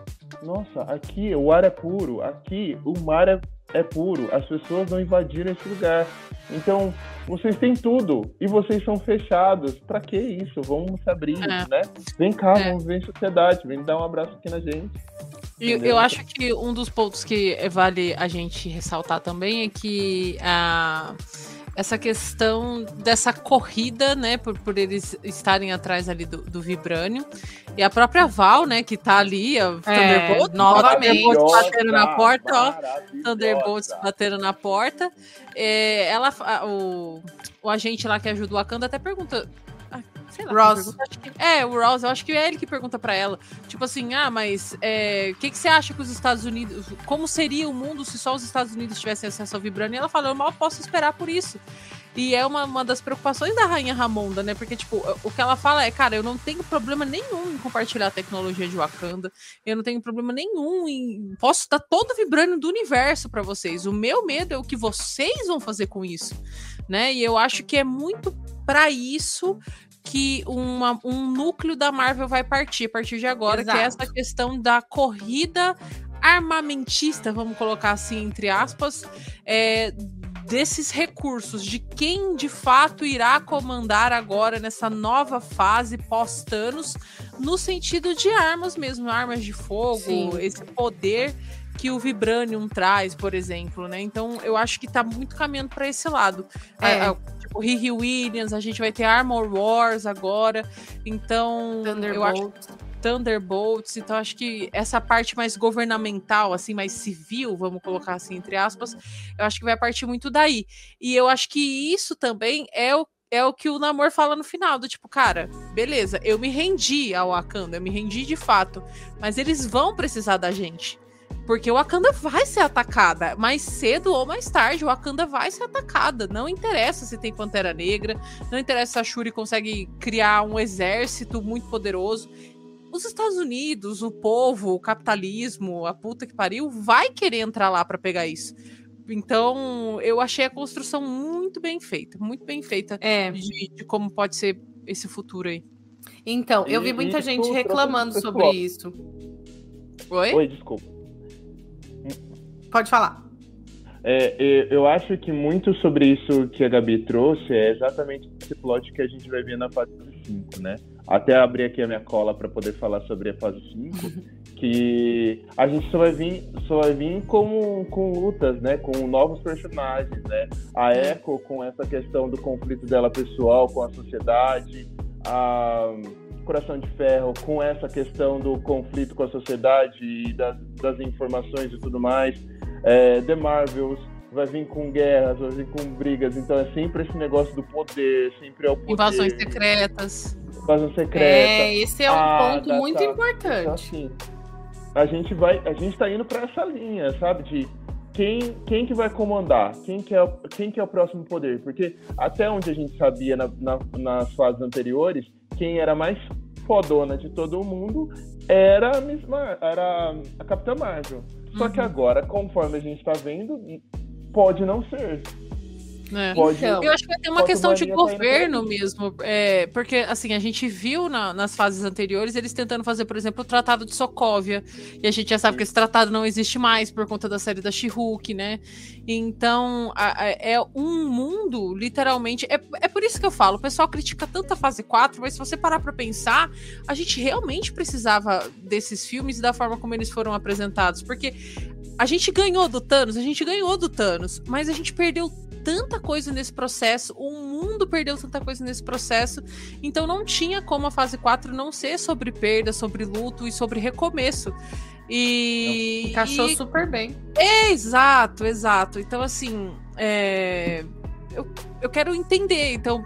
Nossa, aqui o ar é puro, aqui o mar é, é puro, as pessoas não invadiram esse lugar. Então, vocês têm tudo e vocês são fechados. Pra que isso? Vamos se abrir, É. né? Vem cá, É. vamos ver sociedade, vem dar um abraço aqui na gente. E eu, acho que um dos pontos que vale a gente ressaltar também é que a, essa questão dessa corrida, né, por, por eles estarem atrás ali do, do Vibranium, e a própria Val, né, que tá ali, a Thunderbolt, É, novamente. Batendo na porta, ó. Thunderbolts batendo na porta. É, ela, a- o, o agente lá que ajuda o Wakanda até pergunta. Sei lá, Ross. pergunta, é, o Ross, eu acho que é ele que pergunta pra ela. Tipo assim, ah, mas é, o que, que você acha que os Estados Unidos. Como seria o mundo se só os Estados Unidos tivessem acesso ao Vibranium? E ela fala, eu mal posso esperar por isso. E é uma, uma das preocupações da Rainha Ramonda, né? Porque, tipo, o que ela fala é, cara, eu não tenho problema nenhum em compartilhar a tecnologia de Wakanda. Eu não tenho problema nenhum em. Posso dar todo o vibrânio do universo pra vocês. O meu medo é o que vocês vão fazer com isso, né? E eu acho que é muito pra isso que uma- um núcleo da Marvel vai partir a partir de agora, que é Exato. essa questão da corrida armamentista, vamos colocar assim, entre aspas, é, desses recursos, de quem de fato irá comandar agora nessa nova fase pós-Thanos, no sentido de armas mesmo, armas de fogo, Sim. esse poder que o Vibranium traz, por exemplo, né? Então eu acho que tá muito caminhando para esse lado. É. A, a, tipo, Riri Williams, a gente vai ter Armor Wars agora. Então, eu acho Thunderbolts, então acho que essa parte mais governamental, assim, mais civil, vamos colocar assim entre aspas, eu acho que vai partir muito daí. E eu acho que isso também é o é o que o Namor fala no final, do tipo, cara, beleza, eu me rendi ao Wakanda, eu me rendi de fato, mas eles vão precisar da gente. Porque o Wakanda vai ser atacada. Mais cedo ou mais tarde, o Wakanda vai ser atacada. Não interessa se tem Pantera Negra, não interessa se a Shuri consegue criar um exército muito poderoso. Os Estados Unidos, o povo, o capitalismo, a puta que pariu, vai querer entrar lá para pegar isso. Então, eu achei a construção muito bem feita, muito bem feita é. de, de como pode ser esse futuro aí. Então, eu vi muita gente reclamando sobre isso. Oi? Oi, desculpa. Pode falar. É, eu acho que muito sobre isso que a Gabi trouxe é exatamente esse plot que a gente vai ver na fase 5, né? Até abrir aqui a minha cola para poder falar sobre a fase 5, que a gente só vai vir, só vai vir com, com lutas, né? Com novos personagens, né? A Echo com essa questão do conflito dela pessoal com a sociedade, a Coração de Ferro com essa questão do conflito com a sociedade e das, das informações e tudo mais é, The Marvels vai vir com guerras, vai vir com brigas, então é sempre esse negócio do poder, sempre é o poder. Invasões secretas. Invasão secreta. É, esse é um ah, ponto muito tá. importante. Então, assim, a gente vai, a gente tá indo para essa linha, sabe, de quem, quem que vai comandar, quem que, é, quem que é o próximo poder, porque até onde a gente sabia na, na, nas fases anteriores, quem era mais fodona de todo mundo era a, Miss Mar era a Capitã Marvel. Só uhum. que agora, conforme a gente está vendo, pode não ser. É. Pode, então, eu acho que vai ter uma questão de governo tá mesmo, é, porque assim a gente viu na, nas fases anteriores eles tentando fazer, por exemplo, o Tratado de Sokovia e a gente já sabe que esse tratado não existe mais por conta da série da she né? Então a, a, é um mundo literalmente é, é por isso que eu falo, o pessoal critica tanto a fase 4, mas se você parar para pensar, a gente realmente precisava desses filmes e da forma como eles foram apresentados, porque a gente ganhou do Thanos, a gente ganhou do Thanos, mas a gente perdeu tanta coisa nesse processo, o mundo perdeu tanta coisa nesse processo, então não tinha como a fase 4 não ser sobre perda, sobre luto e sobre recomeço. E. Encaixou e... super bem. Exato, exato. Então, assim, é... eu, eu quero entender. Então,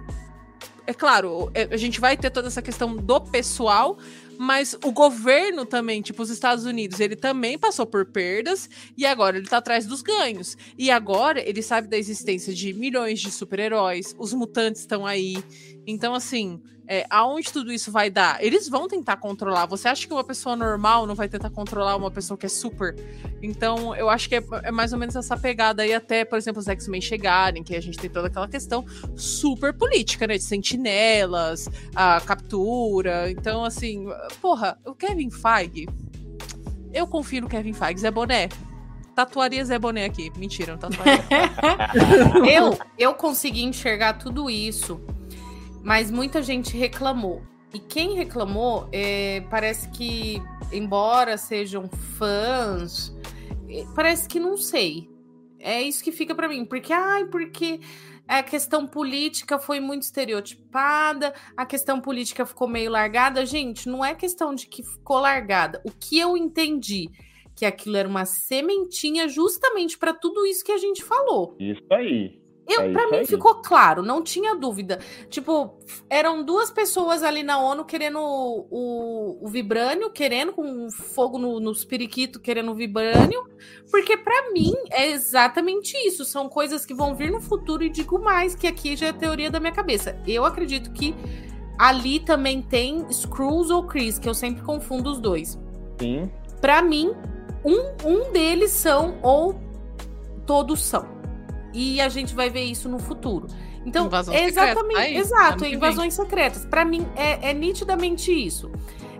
é claro, é, a gente vai ter toda essa questão do pessoal, mas o governo também, tipo os Estados Unidos, ele também passou por perdas e agora ele tá atrás dos ganhos. E agora ele sabe da existência de milhões de super-heróis, os mutantes estão aí. Então, assim, é, aonde tudo isso vai dar? Eles vão tentar controlar. Você acha que uma pessoa normal não vai tentar controlar uma pessoa que é super? Então, eu acho que é, é mais ou menos essa pegada aí, até, por exemplo, os X-Men chegarem, que a gente tem toda aquela questão super política, né? De sentinelas, a captura. Então, assim, porra, o Kevin Feige. Eu confio no Kevin Feige. Zé Boné, tatuaria Zé Boné aqui. Mentira, não tatuaria. eu, eu consegui enxergar tudo isso mas muita gente reclamou. E quem reclamou, é, parece que, embora sejam fãs, é, parece que não sei. É isso que fica para mim, porque ai, porque a questão política foi muito estereotipada, a questão política ficou meio largada. Gente, não é questão de que ficou largada. O que eu entendi que aquilo era uma sementinha justamente para tudo isso que a gente falou. Isso aí. Eu, é para mim aí. ficou claro, não tinha dúvida. Tipo, eram duas pessoas ali na ONU querendo o, o, o vibrânio, querendo com fogo no, nos periquitos, querendo o vibrânio, porque para mim é exatamente isso. São coisas que vão vir no futuro e digo mais que aqui já é teoria da minha cabeça. Eu acredito que ali também tem Screws ou Chris, que eu sempre confundo os dois. Sim. Para mim, um, um deles são ou todos são e a gente vai ver isso no futuro. Então, Invasão exatamente, secreta. Aí, exato, invasões secretas. Para mim é, é, nitidamente isso.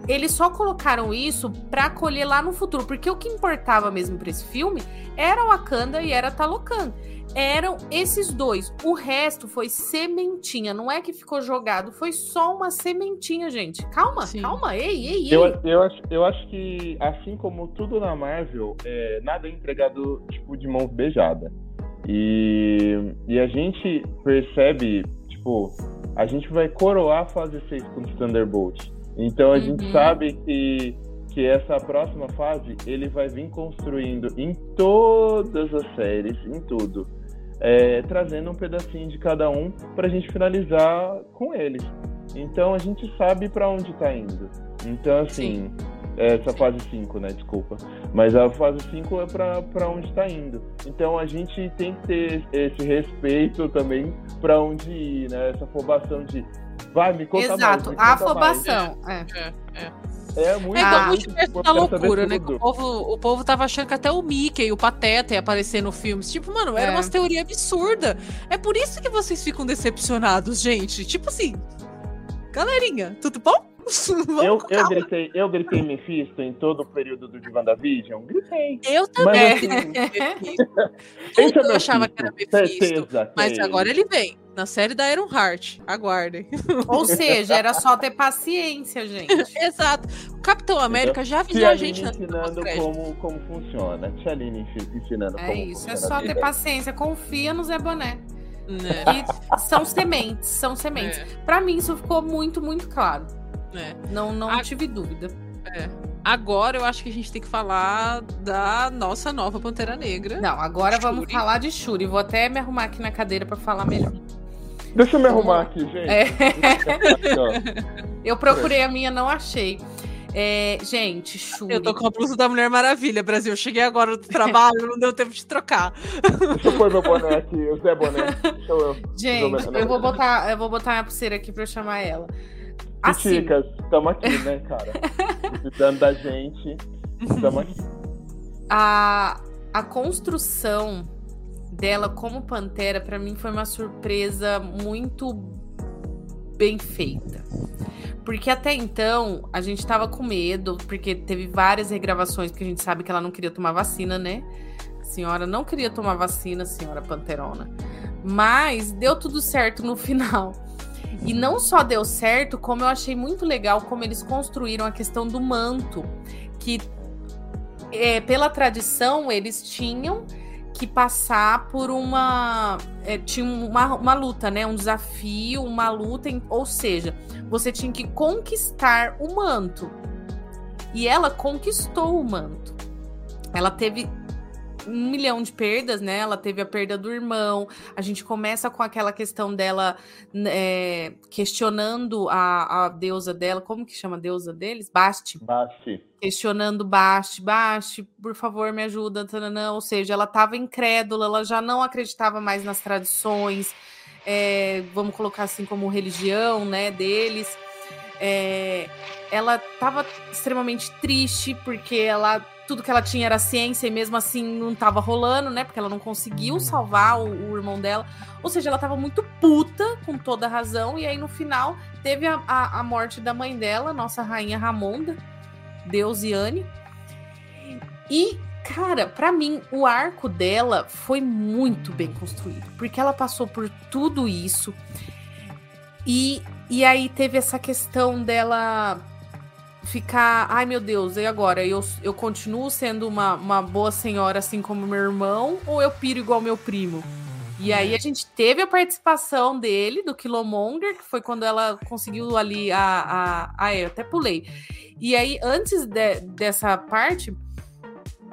eles só colocaram isso pra colher lá no futuro, porque o que importava mesmo para esse filme era Wakanda e era Talocan. Eram esses dois. O resto foi sementinha. Não é que ficou jogado, foi só uma sementinha, gente. Calma, Sim. calma. Ei, ei, ei. Eu, eu, acho, eu acho que, assim como tudo na Marvel, é, nada é entregado tipo, de mão beijada. E, e a gente percebe, tipo, a gente vai coroar a fase 6 com o Thunderbolt. Então a uhum. gente sabe que, que essa próxima fase ele vai vir construindo em todas as séries, em tudo, é, trazendo um pedacinho de cada um para a gente finalizar com eles. Então a gente sabe para onde está indo. Então, assim, é, essa fase 5, né? Desculpa. Mas a fase 5 é para onde está indo. Então a gente tem que ter esse respeito também para onde ir, né? Essa afobação de Vai, me conta Exato, mais. a afobação. É. É, é. É muito, é ah, muito perto da loucura, né? O povo, o povo tava achando que até o Mickey e o Pateta ia aparecer no filme. Tipo, mano, era é. uma teoria absurda. É por isso que vocês ficam decepcionados, gente. Tipo assim, galerinha, tudo bom? Eu, eu, gritei, eu gritei Mephisto em todo o período do Divan da Vision. Gritei. Eu também. Mas, assim, eu achava que era Mephisto. Certeza, mas agora ele vem. Na série da Iron Heart. Aguardem. Ou seja, era só ter paciência, gente. Exato. O Capitão América já avisou a gente ensinando como, como funciona. Tia Aline ensinando é como isso, é só ter paciência. Confia no Zé Boné. Né? são sementes, são sementes. É. Para mim, isso ficou muito, muito claro. É. Não, não a... tive dúvida. É. Agora eu acho que a gente tem que falar da nossa nova Pantera Negra. Não, agora Shuri. vamos falar de Shuri. Vou até me arrumar aqui na cadeira para falar melhor. Deixa eu me arrumar aqui, gente. É. eu procurei a minha, não achei. É, gente, Shuri. Eu tô com a blusa da Mulher Maravilha, Brasil. Eu cheguei agora do trabalho, não deu tempo de trocar. Deixa eu pôr meu boné aqui, o Zé Boné. Deixa eu, gente, eu vou, botar, eu vou botar minha pulseira aqui pra eu chamar ela. Assim. Chicas, estamos aqui, né, cara? Precisando da gente. Estamos aqui. A, a construção dela como Pantera, para mim, foi uma surpresa muito bem feita. Porque até então a gente tava com medo, porque teve várias regravações, porque a gente sabe que ela não queria tomar vacina, né? A senhora não queria tomar vacina, senhora Panterona. Mas deu tudo certo no final. E não só deu certo, como eu achei muito legal como eles construíram a questão do manto, que é, pela tradição eles tinham que passar por uma. É, tinha uma, uma luta, né? Um desafio, uma luta, ou seja, você tinha que conquistar o manto. E ela conquistou o manto. Ela teve um milhão de perdas, né? Ela teve a perda do irmão. A gente começa com aquela questão dela é, questionando a, a, deusa dela. Como que chama a deusa deles? Basti. Basti. Questionando Basti. Basti, por favor, me ajuda. Tananã. Ou seja, ela estava incrédula, ela já não acreditava mais nas tradições. É, vamos colocar assim como religião, né, deles. É, ela estava extremamente triste porque ela tudo que ela tinha era ciência e mesmo assim não tava rolando, né? Porque ela não conseguiu salvar o, o irmão dela. Ou seja, ela tava muito puta, com toda razão. E aí no final teve a, a, a morte da mãe dela, nossa rainha Ramonda, Deus e Anne. E, cara, para mim, o arco dela foi muito bem construído. Porque ela passou por tudo isso. E, e aí teve essa questão dela ficar, ai meu Deus, e agora? Eu, eu continuo sendo uma, uma boa senhora assim como meu irmão, ou eu piro igual meu primo? E aí a gente teve a participação dele, do Killmonger, que foi quando ela conseguiu ali a. a ah, eu até pulei. E aí, antes de, dessa parte,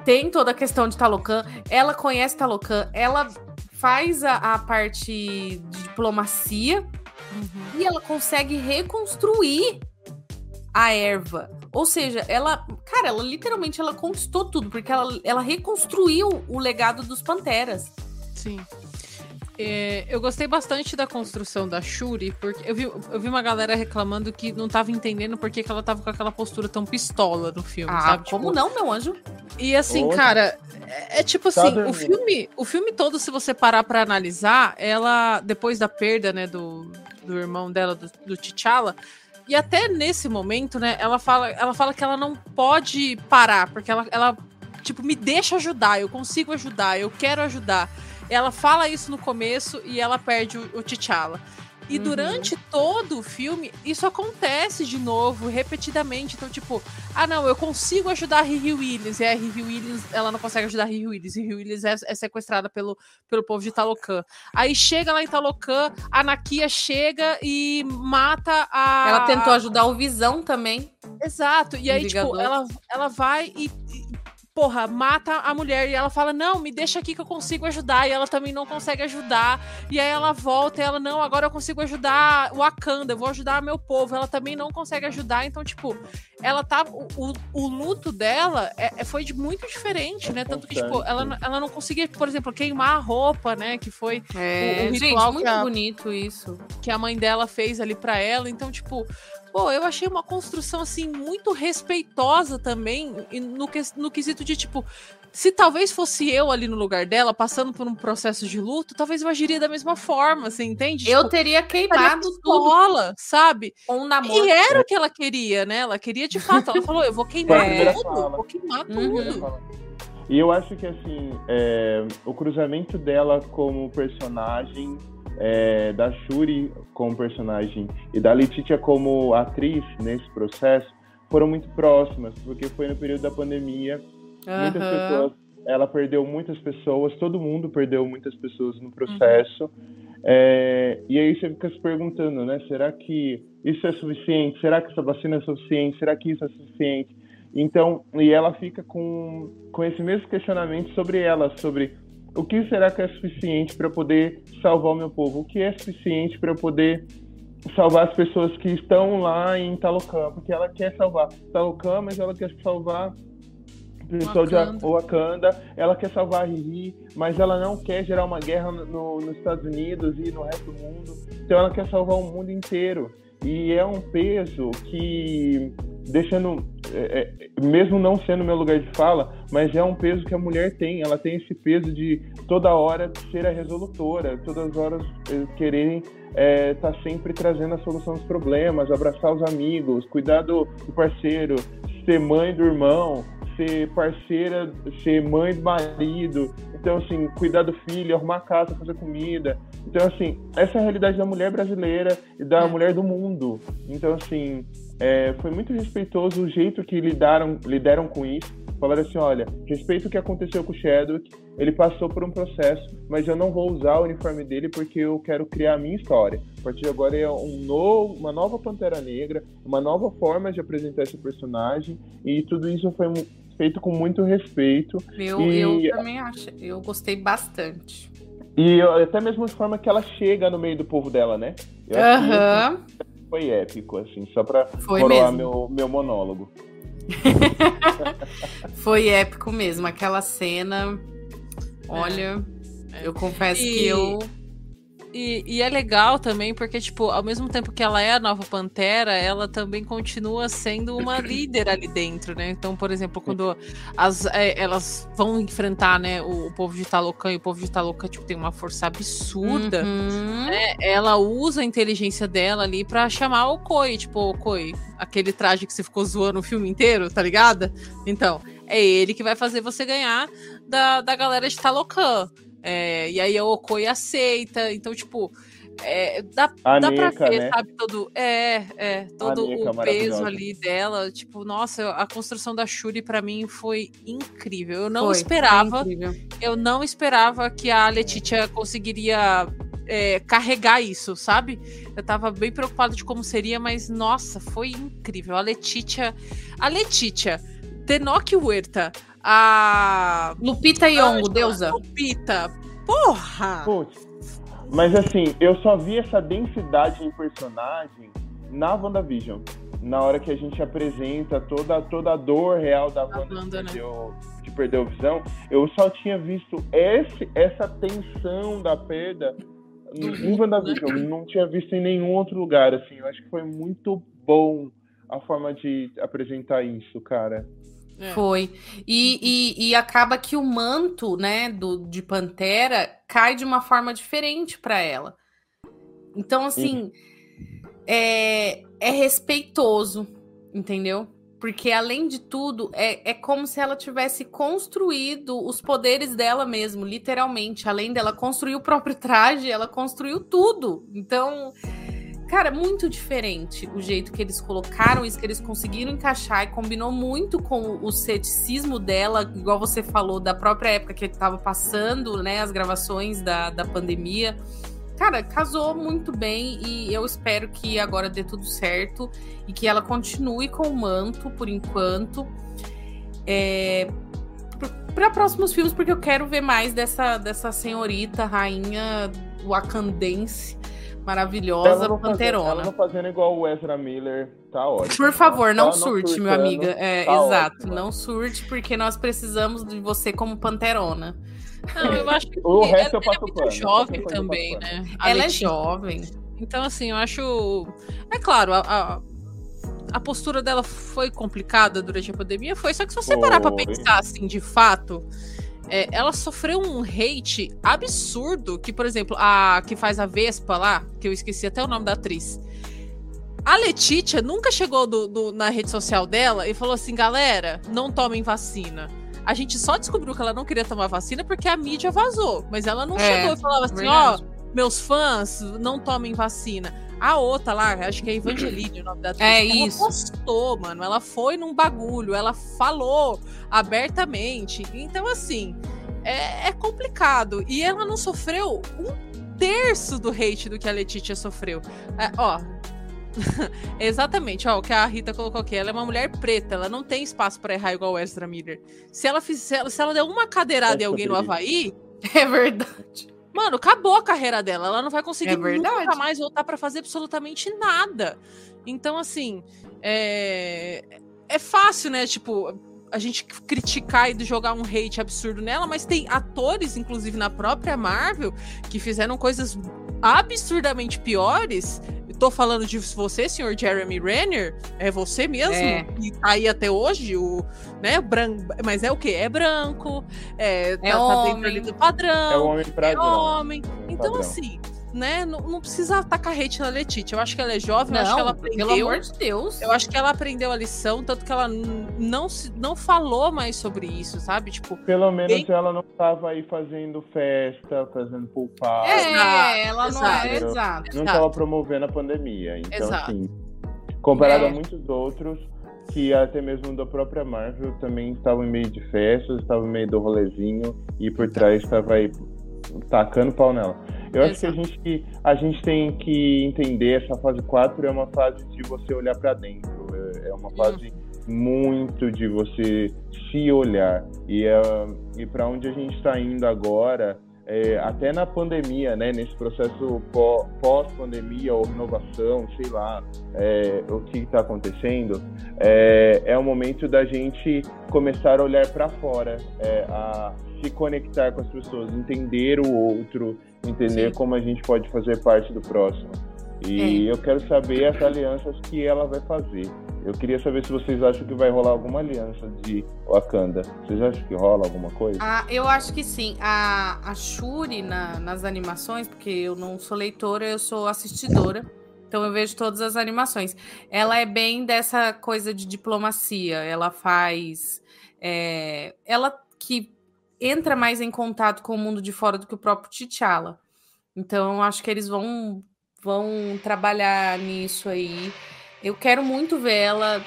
tem toda a questão de Talocan. Ela conhece Talocan, ela faz a, a parte de diplomacia uhum. e ela consegue reconstruir a erva. Ou seja, ela, cara, ela literalmente ela conquistou tudo, porque ela, ela reconstruiu o legado dos Panteras. Sim. É, eu gostei bastante da construção da Shuri, porque eu vi, eu vi uma galera reclamando que não tava entendendo por que, ela tava com aquela postura tão pistola no filme, ah, sabe? Como tipo, não, meu anjo? E assim, cara, é, é tipo tá assim, o filme, o filme todo, se você parar para analisar, ela, depois da perda, né, do, do irmão dela, do, do T'Challa, e até nesse momento, né, ela fala, ela fala que ela não pode parar, porque ela, ela tipo, me deixa ajudar, eu consigo ajudar, eu quero ajudar. Ela fala isso no começo e ela perde o, o T'Challa. E uhum. durante todo o filme, isso acontece de novo, repetidamente. Então, tipo, ah, não, eu consigo ajudar a Riri Williams. E a Riri Williams, ela não consegue ajudar a Riri Williams. Riri Williams é, é, sequestrada pelo, pelo povo de Talocan. Aí chega lá em Talocan, a Nakia chega e mata a. Ela tentou ajudar o Visão também. Exato. E aí, tipo, ela, ela vai e, e porra, mata a mulher e ela fala: Não, me deixa aqui que eu consigo ajudar. E ela também não consegue ajudar. E aí ela volta e ela: Não, agora eu consigo ajudar o Wakanda, eu vou ajudar meu povo. Ela também não consegue ajudar. Então, tipo, ela tá. O, o luto dela é, é foi de muito diferente, né? Tanto que, tipo, ela, ela não conseguia, por exemplo, queimar a roupa, né? Que foi é, o, o ritual. Gente, muito a, bonito isso. Que a mãe dela fez ali para ela. Então, tipo, Pô, eu achei uma construção, assim, muito respeitosa também, no, que, no quesito de, tipo, se talvez fosse eu ali no lugar dela, passando por um processo de luto, talvez eu agiria da mesma forma, você entende? Eu tipo, teria queimado tudo. sabe? Com um namoro. E era o que ela queria, né? Ela queria de fato. Ela falou: eu vou queimar é. tudo, vou queimar uhum. tudo. E eu acho que, assim, é, o cruzamento dela como personagem é, da Shuri como personagem e da Letitia como atriz nesse processo foram muito próximas, porque foi no período da pandemia. Uhum. Muitas pessoas, ela perdeu muitas pessoas, todo mundo perdeu muitas pessoas no processo. Uhum. É, e aí você fica se perguntando, né? Será que isso é suficiente? Será que essa vacina é suficiente? Será que isso é suficiente? Então, e ela fica com, com esse mesmo questionamento sobre ela, sobre o que será que é suficiente para poder salvar o meu povo? O que é suficiente para poder salvar as pessoas que estão lá em Talocan? Porque ela quer salvar Talocan, mas ela quer salvar o pessoal Wakanda. de Wakanda, ela quer salvar a Riri, mas ela não quer gerar uma guerra no, nos Estados Unidos e no resto do mundo. Então ela quer salvar o mundo inteiro. E é um peso que, deixando, é, é, mesmo não sendo meu lugar de fala, mas é um peso que a mulher tem. Ela tem esse peso de toda hora ser a resolutora, todas as horas é, quererem estar é, tá sempre trazendo a solução dos problemas, abraçar os amigos, cuidar do, do parceiro, ser mãe do irmão, ser parceira, ser mãe do marido, então assim, cuidar do filho, arrumar casa, fazer comida. Então assim, essa é a realidade da mulher brasileira e da é. mulher do mundo. Então assim, é, foi muito respeitoso o jeito que lidaram, lidaram com isso. Falaram assim, olha, respeito o que aconteceu com o Chadwick, ele passou por um processo, mas eu não vou usar o uniforme dele porque eu quero criar a minha história. A partir de agora é um novo, uma nova Pantera Negra, uma nova forma de apresentar esse personagem, e tudo isso foi feito com muito respeito. Eu, e... eu também acho, eu gostei bastante. E até mesmo de forma que ela chega no meio do povo dela, né? Aham. Foi épico, assim, só pra coroar meu, meu monólogo. foi épico mesmo, aquela cena. Olha, é. eu confesso e... que eu e, e, é legal também, porque, tipo, ao mesmo tempo que ela é a nova Pantera, ela também continua sendo uma líder ali dentro, né? Então, por exemplo, quando as, é, elas vão enfrentar, né, o, o, povo de Talocan, e o povo de Talocan, tipo, tem uma força absurda, uhum. né? Ela usa a inteligência dela ali pra chamar o Koi, tipo, o Koi, aquele traje que você ficou zoando o filme inteiro, tá ligada? Então, é ele que vai fazer você ganhar da, da galera de Talocan. É, e aí a Okoi aceita. Então, tipo, é, dá, dá pra ver, né? sabe, todo, é, é, todo o peso ali dela. Tipo, nossa, a construção da Shuri para mim foi incrível. Eu não foi, esperava. Foi eu não esperava que a Letitia conseguiria é, carregar isso, sabe? Eu tava bem preocupada de como seria, mas nossa, foi incrível. A Letitia. A Letitia, Tenoch Huerta, a. Lupita Yongo, deusa. Lupita. Porra! Putz. Mas assim, eu só vi essa densidade em personagem na WandaVision. Na hora que a gente apresenta toda, toda a dor real da Wanda, Wanda de, perdeu, né? de perder a visão, eu só tinha visto esse, essa tensão da perda em WandaVision. Né? Não tinha visto em nenhum outro lugar, assim. Eu acho que foi muito bom a forma de apresentar isso, cara. É. Foi. E, e, e, acaba que o manto, né, do, de Pantera cai de uma forma diferente para ela. Então, assim, é, é respeitoso, entendeu? Porque, além de tudo, é, é como se ela tivesse construído os poderes dela mesmo, literalmente. Além dela construir o próprio traje, ela construiu tudo. Então, cara, muito diferente o jeito que eles colocaram isso, que eles conseguiram encaixar e combinou muito com o ceticismo dela, igual você falou, da própria época que estava passando, né? As gravações da, da pandemia. Cara, casou muito bem e eu espero que agora dê tudo certo e que ela continue com o manto por enquanto. É, para próximos filmes, porque eu quero ver mais dessa, dessa senhorita, rainha wakandense maravilhosa, ela panterona. Fazendo, ela não fazendo igual o Ezra Miller, tá ótimo. Por favor, não surte, meu amiga. É, tá exato, ótimo. não surte, porque nós precisamos de você como panterona. Não, eu acho que o resto ela, eu passo ela é jovem também, né? A ela Letícia. é jovem. Então, assim, eu acho. É claro, a, a, a, postura dela foi complicada durante a pandemia, foi. Só que se você parar pra pensar, assim, de fato, é, ela sofreu um hate absurdo. Que, por exemplo, a que faz a Vespa lá, que eu esqueci até o nome da atriz. A Letícia nunca chegou do, do, na rede social dela e falou assim: galera, não tomem vacina. A gente só descobriu que ela não queria tomar vacina porque a mídia vazou. Mas ela não é, chegou e falava assim: ó, oh, meus fãs, não tomem vacina. A outra lá, acho que é Evangeline o nome da atriz. É ela isso. postou, mano. Ela foi num bagulho, ela falou abertamente. Então, assim, é, é complicado. E ela não sofreu um terço do hate do que a Letícia sofreu. É, ó, Exatamente, ó, o que a Rita colocou aqui. Ela é uma mulher preta, ela não tem espaço para errar igual o Ezra Miller. Se ela fizer, se ela der uma cadeirada em alguém no Havaí. É verdade. Mano, acabou a carreira dela. Ela não vai conseguir é nunca mais voltar para fazer absolutamente nada. Então, assim, é... é fácil, né? Tipo, a gente criticar e jogar um hate absurdo nela, mas tem atores, inclusive na própria Marvel, que fizeram coisas absurdamente piores tô falando de você, senhor Jeremy Renner, é você mesmo? É. E tá aí até hoje, o, né, branco, mas é o quê? É branco, é, é tá, tá dentro ali do padrão. É homem pra É homem. Então, padrão. assim, né? Não, não precisa tacar hate na Letícia. Eu acho que ela é jovem, não, eu acho que ela aprendeu. Pelo amor de Deus. Eu acho que ela aprendeu a lição, tanto que ela não, se, não falou mais sobre isso, sabe? Tipo. Pelo menos bem... ela não tava aí fazendo festa, fazendo pool É, ela não é, exato. Não estava promovendo a pandemia. Então, exato. assim, comparado é. a muitos outros que até mesmo da própria Marvel também estavam em meio de festas, estavam em meio do rolezinho e por trás estava aí tacando pau nela. Eu acho que a gente, a gente tem que entender essa fase 4 é uma fase de você olhar para dentro. É, é uma fase muito de você se olhar. E, é, e para onde a gente está indo agora, é, até na pandemia, né, nesse processo pós-pandemia ou renovação, sei lá, é, o que está acontecendo, é, é o momento da gente começar a olhar para fora, é, a se conectar com as pessoas, entender o outro, entender Sim. como a gente pode fazer parte do próximo. E é. eu quero saber as alianças que ela vai fazer. Eu queria saber se vocês acham que vai rolar alguma aliança de Wakanda. Vocês acham que rola alguma coisa? Ah, eu acho que sim. A, a Shuri na, nas animações, porque eu não sou leitora, eu sou assistidora. Então eu vejo todas as animações. Ela é bem dessa coisa de diplomacia. Ela faz. É, ela que entra mais em contato com o mundo de fora do que o próprio T'Challa. Então, acho que eles vão, vão trabalhar nisso aí. Eu quero muito ver ela.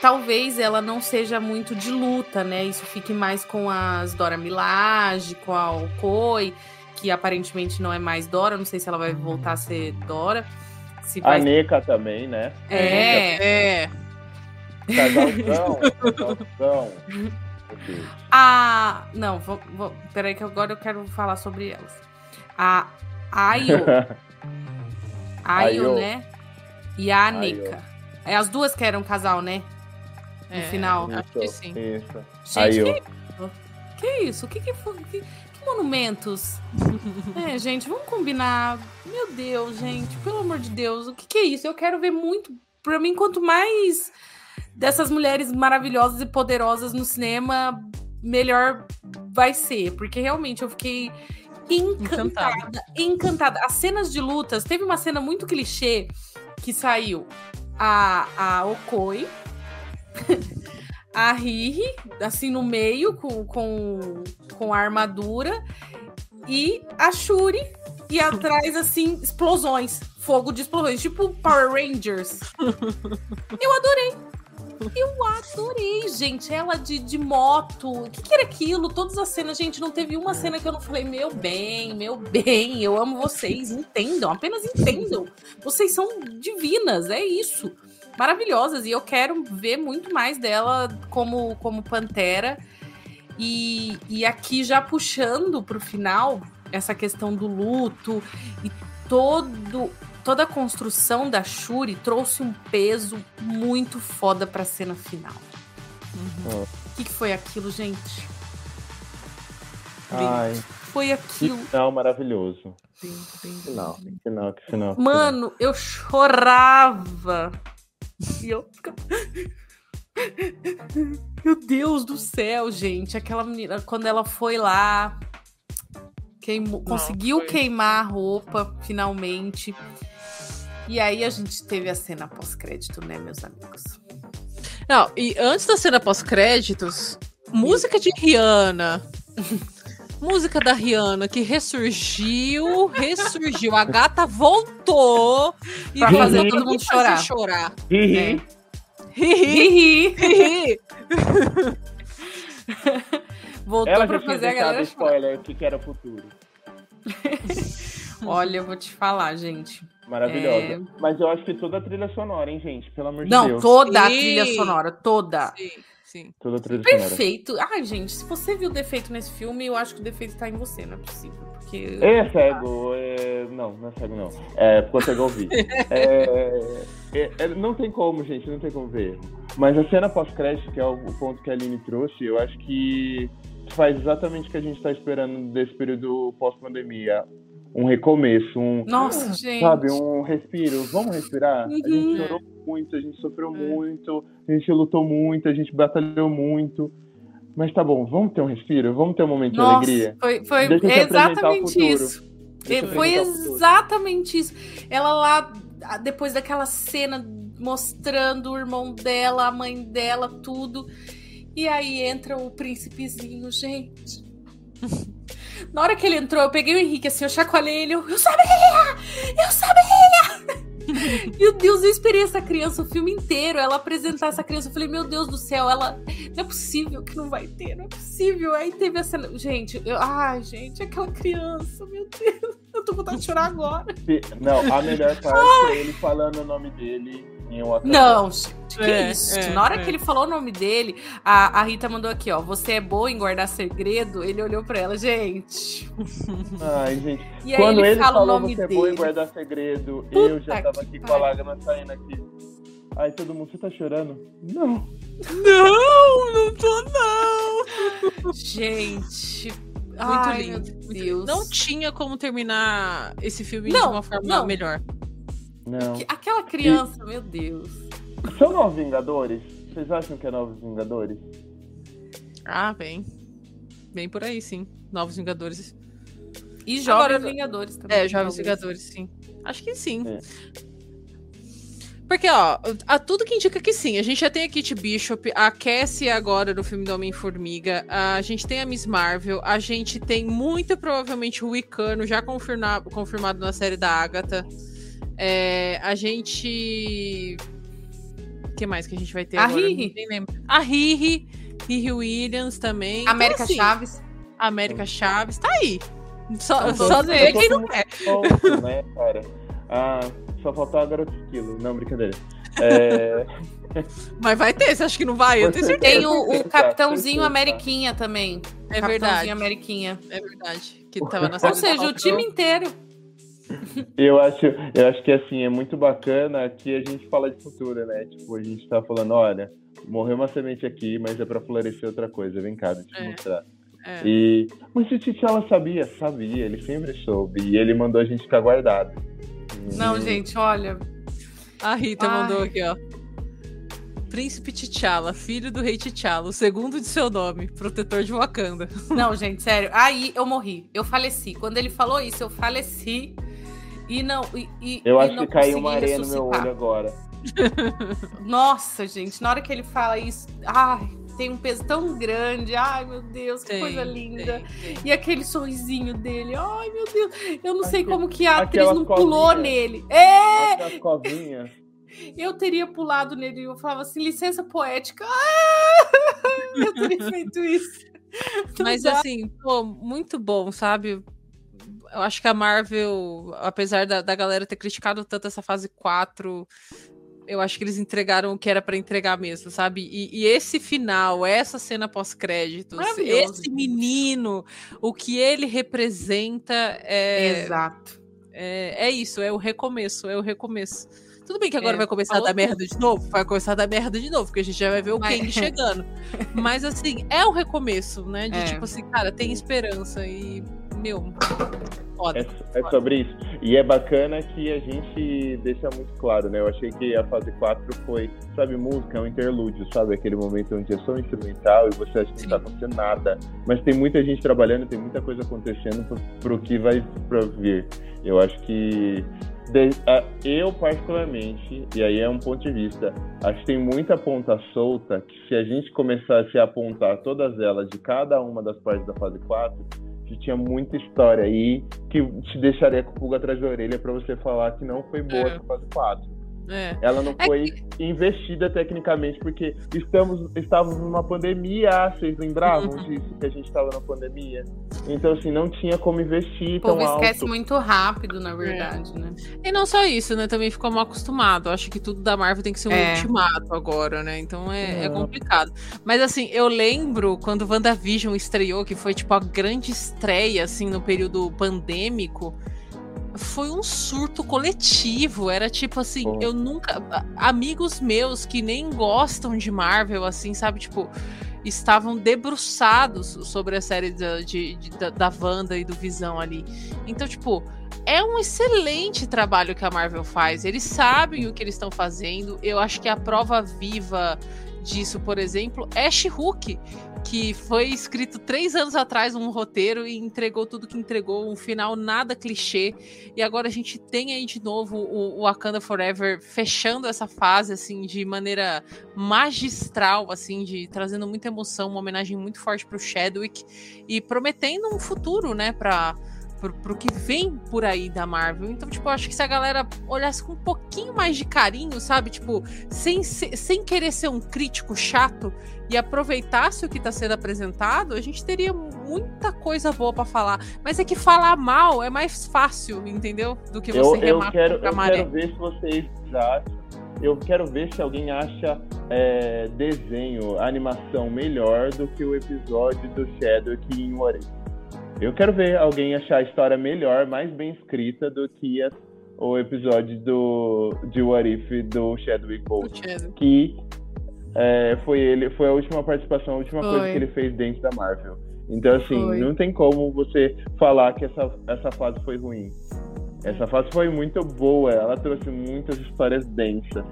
Talvez ela não seja muito de luta, né? Isso fique mais com as Dora Milaje, com a Okoi, que aparentemente não é mais Dora. Não sei se ela vai voltar a ser Dora. Se vai... A Nika também, né? É, é. Casalzão, casalzão. A. Não, vou, vou, peraí, que agora eu quero falar sobre elas. A Ayo. Ayo, né? E a Anika. É as duas que eram casal, né? No é, final. Isso, acho que sim. Isso. Gente, que, que isso? O que, que foi? Que, que monumentos? é, gente, vamos combinar. Meu Deus, gente, pelo amor de Deus, o que, que é isso? Eu quero ver muito. Pra mim, quanto mais dessas mulheres maravilhosas e poderosas no cinema, melhor vai ser. Porque realmente eu fiquei encantada, encantada, encantada. As cenas de lutas, teve uma cena muito clichê que saiu a, a Okoi, a Riri, assim no meio, com, com, com a armadura, e a Shuri, e atrás, assim, explosões. Fogo de explosões, tipo Power Rangers. Eu adorei. Eu adorei, gente. Ela de, de moto. O que, que, era aquilo? Todas as cenas, gente, não teve uma cena que eu não falei, meu bem, meu bem, eu amo vocês. Entendam, apenas entendam. Vocês são divinas, é isso. Maravilhosas. E eu quero ver muito mais dela como, como Pantera. E, e aqui já puxando pro final, essa questão do luto e todo toda a construção da Shuri trouxe um peso muito foda pra cena final. Uhum. O que, que, foi aquilo, gente? Ai, foi aquilo. Que final maravilhoso. final, que final, que final. Mano, eu chorava. E eu. Meu Deus do céu, gente. Aquela menina, quando ela foi lá, queimou, conseguiu foi. queimar a roupa, finalmente. E aí a gente teve a cena pós-crédito, né, meus amigos? Não, e antes da cena pós-créditos, música de Rihanna. música da Rihanna que ressurgiu, ressurgiu. A gata voltou e pra fazer todo mundo chorar. chorar. Ri, ri. Ri, Voltou Ela pra fazer a galera spoiler o que era o futuro. Olha, eu vou te falar, gente. Maravilhosa. É... Mas eu acho que toda a trilha sonora, hein, gente? Pelo amor de Não, Deus. Não, toda a trilha sonora, toda. Sim, sim. Toda a trilha Perfeito. Sonora. Ai, gente, se você viu defeito nesse filme, eu acho que o defeito tá em você, não é possível. Porque... É cego. É... Não, não é cego, não. É porque eu cego ouvir. é... É, é, não tem como, gente, não tem como ver. Mas a cena pós-crédito, que é o, o ponto que a Aline trouxe, eu acho que faz exatamente o que a gente está esperando desse período pós-pandemia um recomeço, um. Nossa, gente. Sabe, um respiro. Vamos respirar? Uhum. A gente chorou muito, a gente sofreu é. muito, a gente lutou muito, a gente batalhou muito. Mas tá bom, vamos ter um respiro, vamos ter um momento Nossa, de alegria. Foi, foi exatamente isso. Foi exatamente isso. Ela lá, depois daquela cena mostrando o irmão dela, a mãe dela, tudo. E aí entra o príncipezinho, gente. Na hora que ele entrou, eu peguei o Henrique assim, eu chacoalhei ele, eu, eu sabia! Eu sabia! meu Deus, eu esperei essa criança o filme inteiro, ela apresentar essa criança. Eu falei, meu Deus do céu, ela. Não é possível que não vai ter, não é possível. Aí teve a cena. Gente, eu... ai, gente, aquela criança, meu Deus. Eu tô com vontade de chorar agora. Não, a melhor parte ai. é ele falando o nome dele em um Não, que é, isso? É, Na hora é. que ele falou o nome dele, a, a Rita mandou aqui, ó. Você é boa em guardar segredo? Ele olhou pra ela, gente. Ai, gente. E Quando ele, ele fala falou o nome você dele. é boa em guardar segredo, Puta eu já tava aqui com a lágrima saindo aqui. Ai, todo mundo, você tá chorando? Não. Não, não tô não. Gente, muito Ai, lindo. Meu Deus. Não tinha como terminar esse filme não, de uma forma não. melhor. Não. Aquela criança, e... meu Deus. São Novos Vingadores? Vocês acham que é Novos Vingadores? Ah, bem. Bem por aí, sim. Novos Vingadores. E Jovens Agora, Vingadores também. É, Jovens Vingadores, sim. Acho que sim. É. Porque, ó, a tudo que indica que sim. A gente já tem a Kit Bishop, a Cassie agora no filme do Homem-Formiga, a gente tem a Miss Marvel, a gente tem muito provavelmente o Wicano já confirmado, confirmado na série da Agatha. É, a gente. O que mais que a gente vai ter a agora? Riri. A Riri. Riri Williams também. Então, América então, assim, Chaves. América Chaves. Tá aí. Só, só ver quem não quer. né, cara? Ah, só faltou a garota esquilo. Não, brincadeira. É... Mas vai ter, você acha que não vai? Eu tenho certeza. Tem o, o Capitãozinho Ameriquinha também. É verdade. Ameriquinha. É verdade. Que tava na Ou seja, o time inteiro. Eu acho, eu acho que assim, é muito bacana que a gente fala de futuro, né? Tipo, a gente tá falando, olha, morreu uma semente aqui, mas é pra florescer outra coisa. Vem cá, deixa eu é. mostrar. É. E, mas o T'Challa sabia, sabia, ele sempre soube. E ele mandou a gente ficar guardado. Não, gente, olha. A Rita Ai. mandou aqui, ó. Príncipe T'Challa, filho do rei T'Challa, o segundo de seu nome, protetor de Wakanda. Não, gente, sério. Aí eu morri. Eu faleci. Quando ele falou isso, eu faleci. E não. E, e, eu e acho não que caiu uma areia no meu olho agora. Nossa, gente, na hora que ele fala isso, ai, tem um peso tão grande. Ai, meu Deus, que Tem, coisa linda. tem, tem. E aquele sorrisinho dele. Ai, meu Deus. Eu não sei como que a atriz não pulou nele. É! Covinhas. Eu teria pulado nele e eu falava assim, licença poética. Ah! Eu teria feito isso. Mas assim, pô, muito bom, sabe? Eu acho que a Marvel, apesar da, da galera ter criticado tanto essa fase 4, eu acho que eles entregaram o que era pra entregar mesmo, sabe? E, e esse final, essa cena pós-créditos, esse menino, o que ele representa é, Exato. é, é isso, é o recomeço, é o recomeço. Tudo bem que agora É, vai começar a dar merda de novo, vai começar a dar merda de novo, porque a gente já vai ver o Vai. Kang chegando. Mas assim, é o recomeço, né? De É. tipo assim, cara, tem esperança e, meu, foda. É, é sobre isso. E é bacana que a gente deixa muito claro, né? Eu achei que a fase 4 foi, sabe, música, é um interlúdio, sabe? Aquele momento onde é só um instrumental e você acha que não tá acontecendo nada. Mas tem muita gente trabalhando, tem muita coisa acontecendo pro, pro que vai pra vir. Eu acho que. eu, particularmente, e aí é um ponto de vista, acho que tem muita ponta solta que se a gente começasse a apontar todas elas de cada uma das partes da fase 4, que tinha muita história aí que te deixaria com pulga atrás da orelha pra você falar que não foi boa É. fase 4. É. Ela não É foi investida tecnicamente, porque estamos, estávamos numa pandemia, vocês lembravam Uhum. disso, que a gente estava na pandemia? Então, assim, não tinha como investir O tão povo esquece alto. muito rápido, na verdade, né? E não só isso, né? Também ficou mal acostumado. Acho que tudo da Marvel tem que ser um É. ultimato agora, né? Então é, é É. complicado. Mas assim, eu lembro quando WandaVision estreou, que foi tipo a grande estreia, assim, no período pandêmico. Foi um surto coletivo. Era tipo assim, Pô. eu nunca. Amigos meus que nem gostam de Marvel, assim, sabe? Tipo, estavam debruçados sobre a série da, de, de- da, da Wanda e do Visão ali. Então, tipo, é um excelente trabalho que a Marvel faz. Eles sabem o que eles estão fazendo. Eu acho que a prova viva disso, por exemplo, é She-Hulk, que foi escrito três anos atrás um roteiro e entregou tudo que entregou, um final nada clichê. E agora a gente tem aí de novo o, o Wakanda Forever fechando essa fase assim de maneira magistral, assim, de trazendo muita emoção, uma homenagem muito forte pro Chadwick e prometendo um futuro, né, para pro, pro que vem por aí da Marvel. Então, tipo, eu acho que se a galera olhasse com um pouquinho mais de carinho, sabe? Tipo, sem, se- sem querer ser um crítico chato e aproveitasse o que tá sendo apresentado, a gente teria muita coisa boa pra falar. Mas é que falar mal é mais fácil, entendeu? Do que Eu, você eu, remar quero, contra a eu maré. quero ver se vocês acham. Eu quero ver se alguém acha é, desenho, animação melhor do que o episódio do Chadwick em What If. Eu quero ver alguém achar a história melhor, mais bem escrita do que a- o episódio do, de What If do Chadwick Boseman. Que é, foi ele, foi a última participação, a última coisa Foi. que ele fez dentro da Marvel. Então, assim, Foi. não tem como você falar que essa, essa fase foi ruim. Essa fase foi muito boa, ela trouxe muitas histórias densas.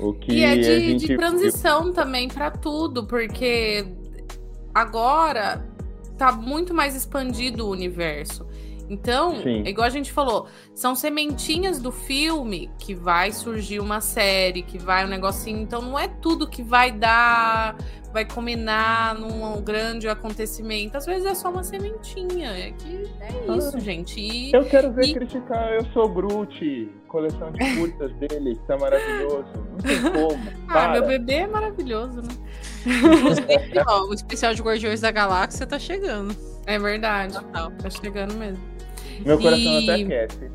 O que E é de, gente de transição também pra tudo, porque agora tá muito mais expandido o universo. Então, Sim. é igual a gente falou, são sementinhas do filme que vai surgir uma série, que vai um negocinho. Então, não é tudo que vai dar, vai combinar num grande acontecimento. Às vezes é só uma sementinha. É que é isso, Ah. gente. E Eu quero ver E- criticar Eu Sou Groot, coleção de curtas dele, que tá maravilhoso. Não tem como. ah, para. meu bebê é maravilhoso, né? Inclusive, ó, o especial de Guardiões da Galáxia tá chegando. É verdade. Total. Tá chegando mesmo. Meu coração E- até aquece.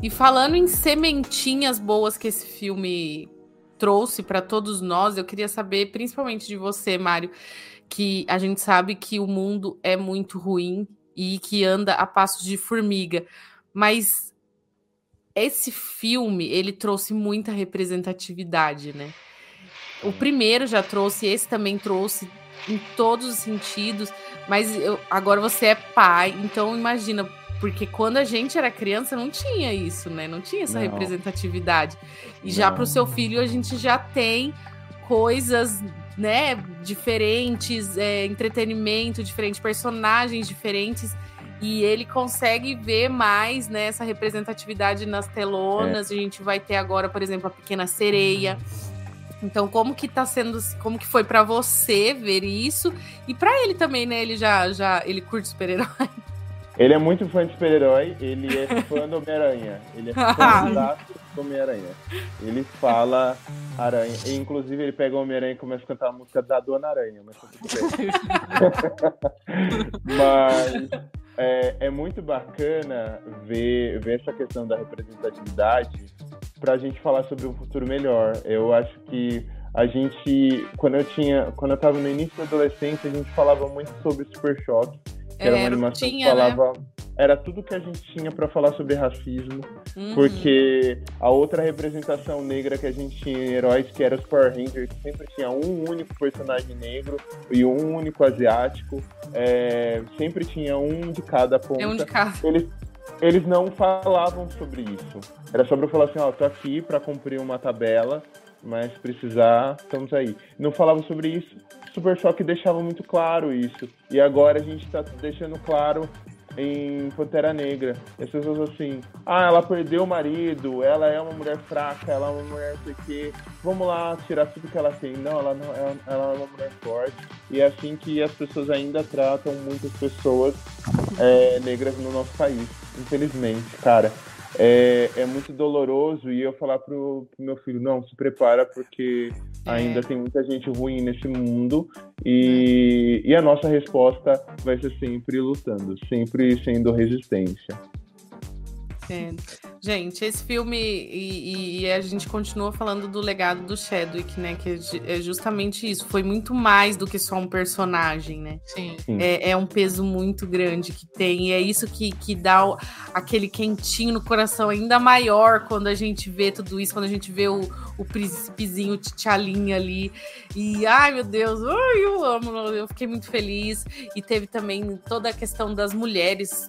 E falando em sementinhas boas que esse filme trouxe para todos nós, eu queria saber, principalmente de você, Mário, que a gente sabe que o mundo é muito ruim e que anda a passos de formiga, mas esse filme, ele trouxe muita representatividade, né? O primeiro já trouxe, esse também trouxe em todos os sentidos, mas eu- agora você é pai, então imagina, porque quando a gente era criança não tinha isso, né? Não tinha essa Não. representatividade. E já Não. para o seu filho a gente já tem coisas né, diferentes, é, entretenimento diferente, personagens diferentes. E ele consegue ver mais né, essa representatividade nas telonas. É. A gente vai ter agora, por exemplo, a Pequena Sereia. Então, como que tá sendo, como que foi para você ver isso? E para ele também, né? Ele já, já, ele curte super-herói. Ele é muito fã de super-herói, ele é fã do Homem-Aranha. Ele é fã do Homem-Aranha. Ele fala aranha. E, inclusive, ele pega o Homem-Aranha e começa a cantar a música da Dona Aranha. Mas tudo bem. mas é, é, muito bacana ver, ver essa questão da representatividade para a gente falar sobre um futuro melhor. Eu acho que a gente, quando eu tinha, quando eu estava no início da adolescência, a gente falava muito sobre Super Choque, que era uma animação tinha, que né? falava, né? era tudo que a gente tinha para falar sobre racismo, uhum. porque a outra representação negra que a gente tinha em heróis, que era os Power Rangers, sempre tinha um único personagem negro e um único asiático, é, sempre tinha um de cada ponta. É um de cada. Eles, eles não falavam sobre isso. Era sobre eu falar assim, ó, tô aqui para cumprir uma tabela, mas precisar, estamos aí. Não falava sobre isso. Super Choque deixava muito claro isso. E agora a gente está deixando claro em Pantera Negra. As pessoas assim, ah, ela perdeu o marido, ela é uma mulher fraca, ela é uma mulher sei que, vamos lá tirar tudo que ela tem. Não, ela não ela, ela é uma mulher forte. E é assim que as pessoas ainda tratam muitas pessoas é, negras no nosso país, infelizmente, cara é, é muito doloroso e eu falar pro, pro meu filho, não, se prepara porque é. ainda tem muita gente ruim nesse mundo e, é. e a nossa resposta vai ser sempre lutando, sempre sendo resistência. É. Gente, esse filme, e, e, a gente continua falando do legado do Chadwick, né? Que é justamente isso. Foi muito mais do que só um personagem, né? Sim. É, é um peso muito grande que tem. E é isso que, que dá o, aquele quentinho no coração ainda maior quando a gente vê tudo isso, quando a gente vê o, o príncipezinho Tchalinha ali. E, ai, meu Deus, ai, eu amo, eu fiquei muito feliz. E teve também toda a questão das mulheres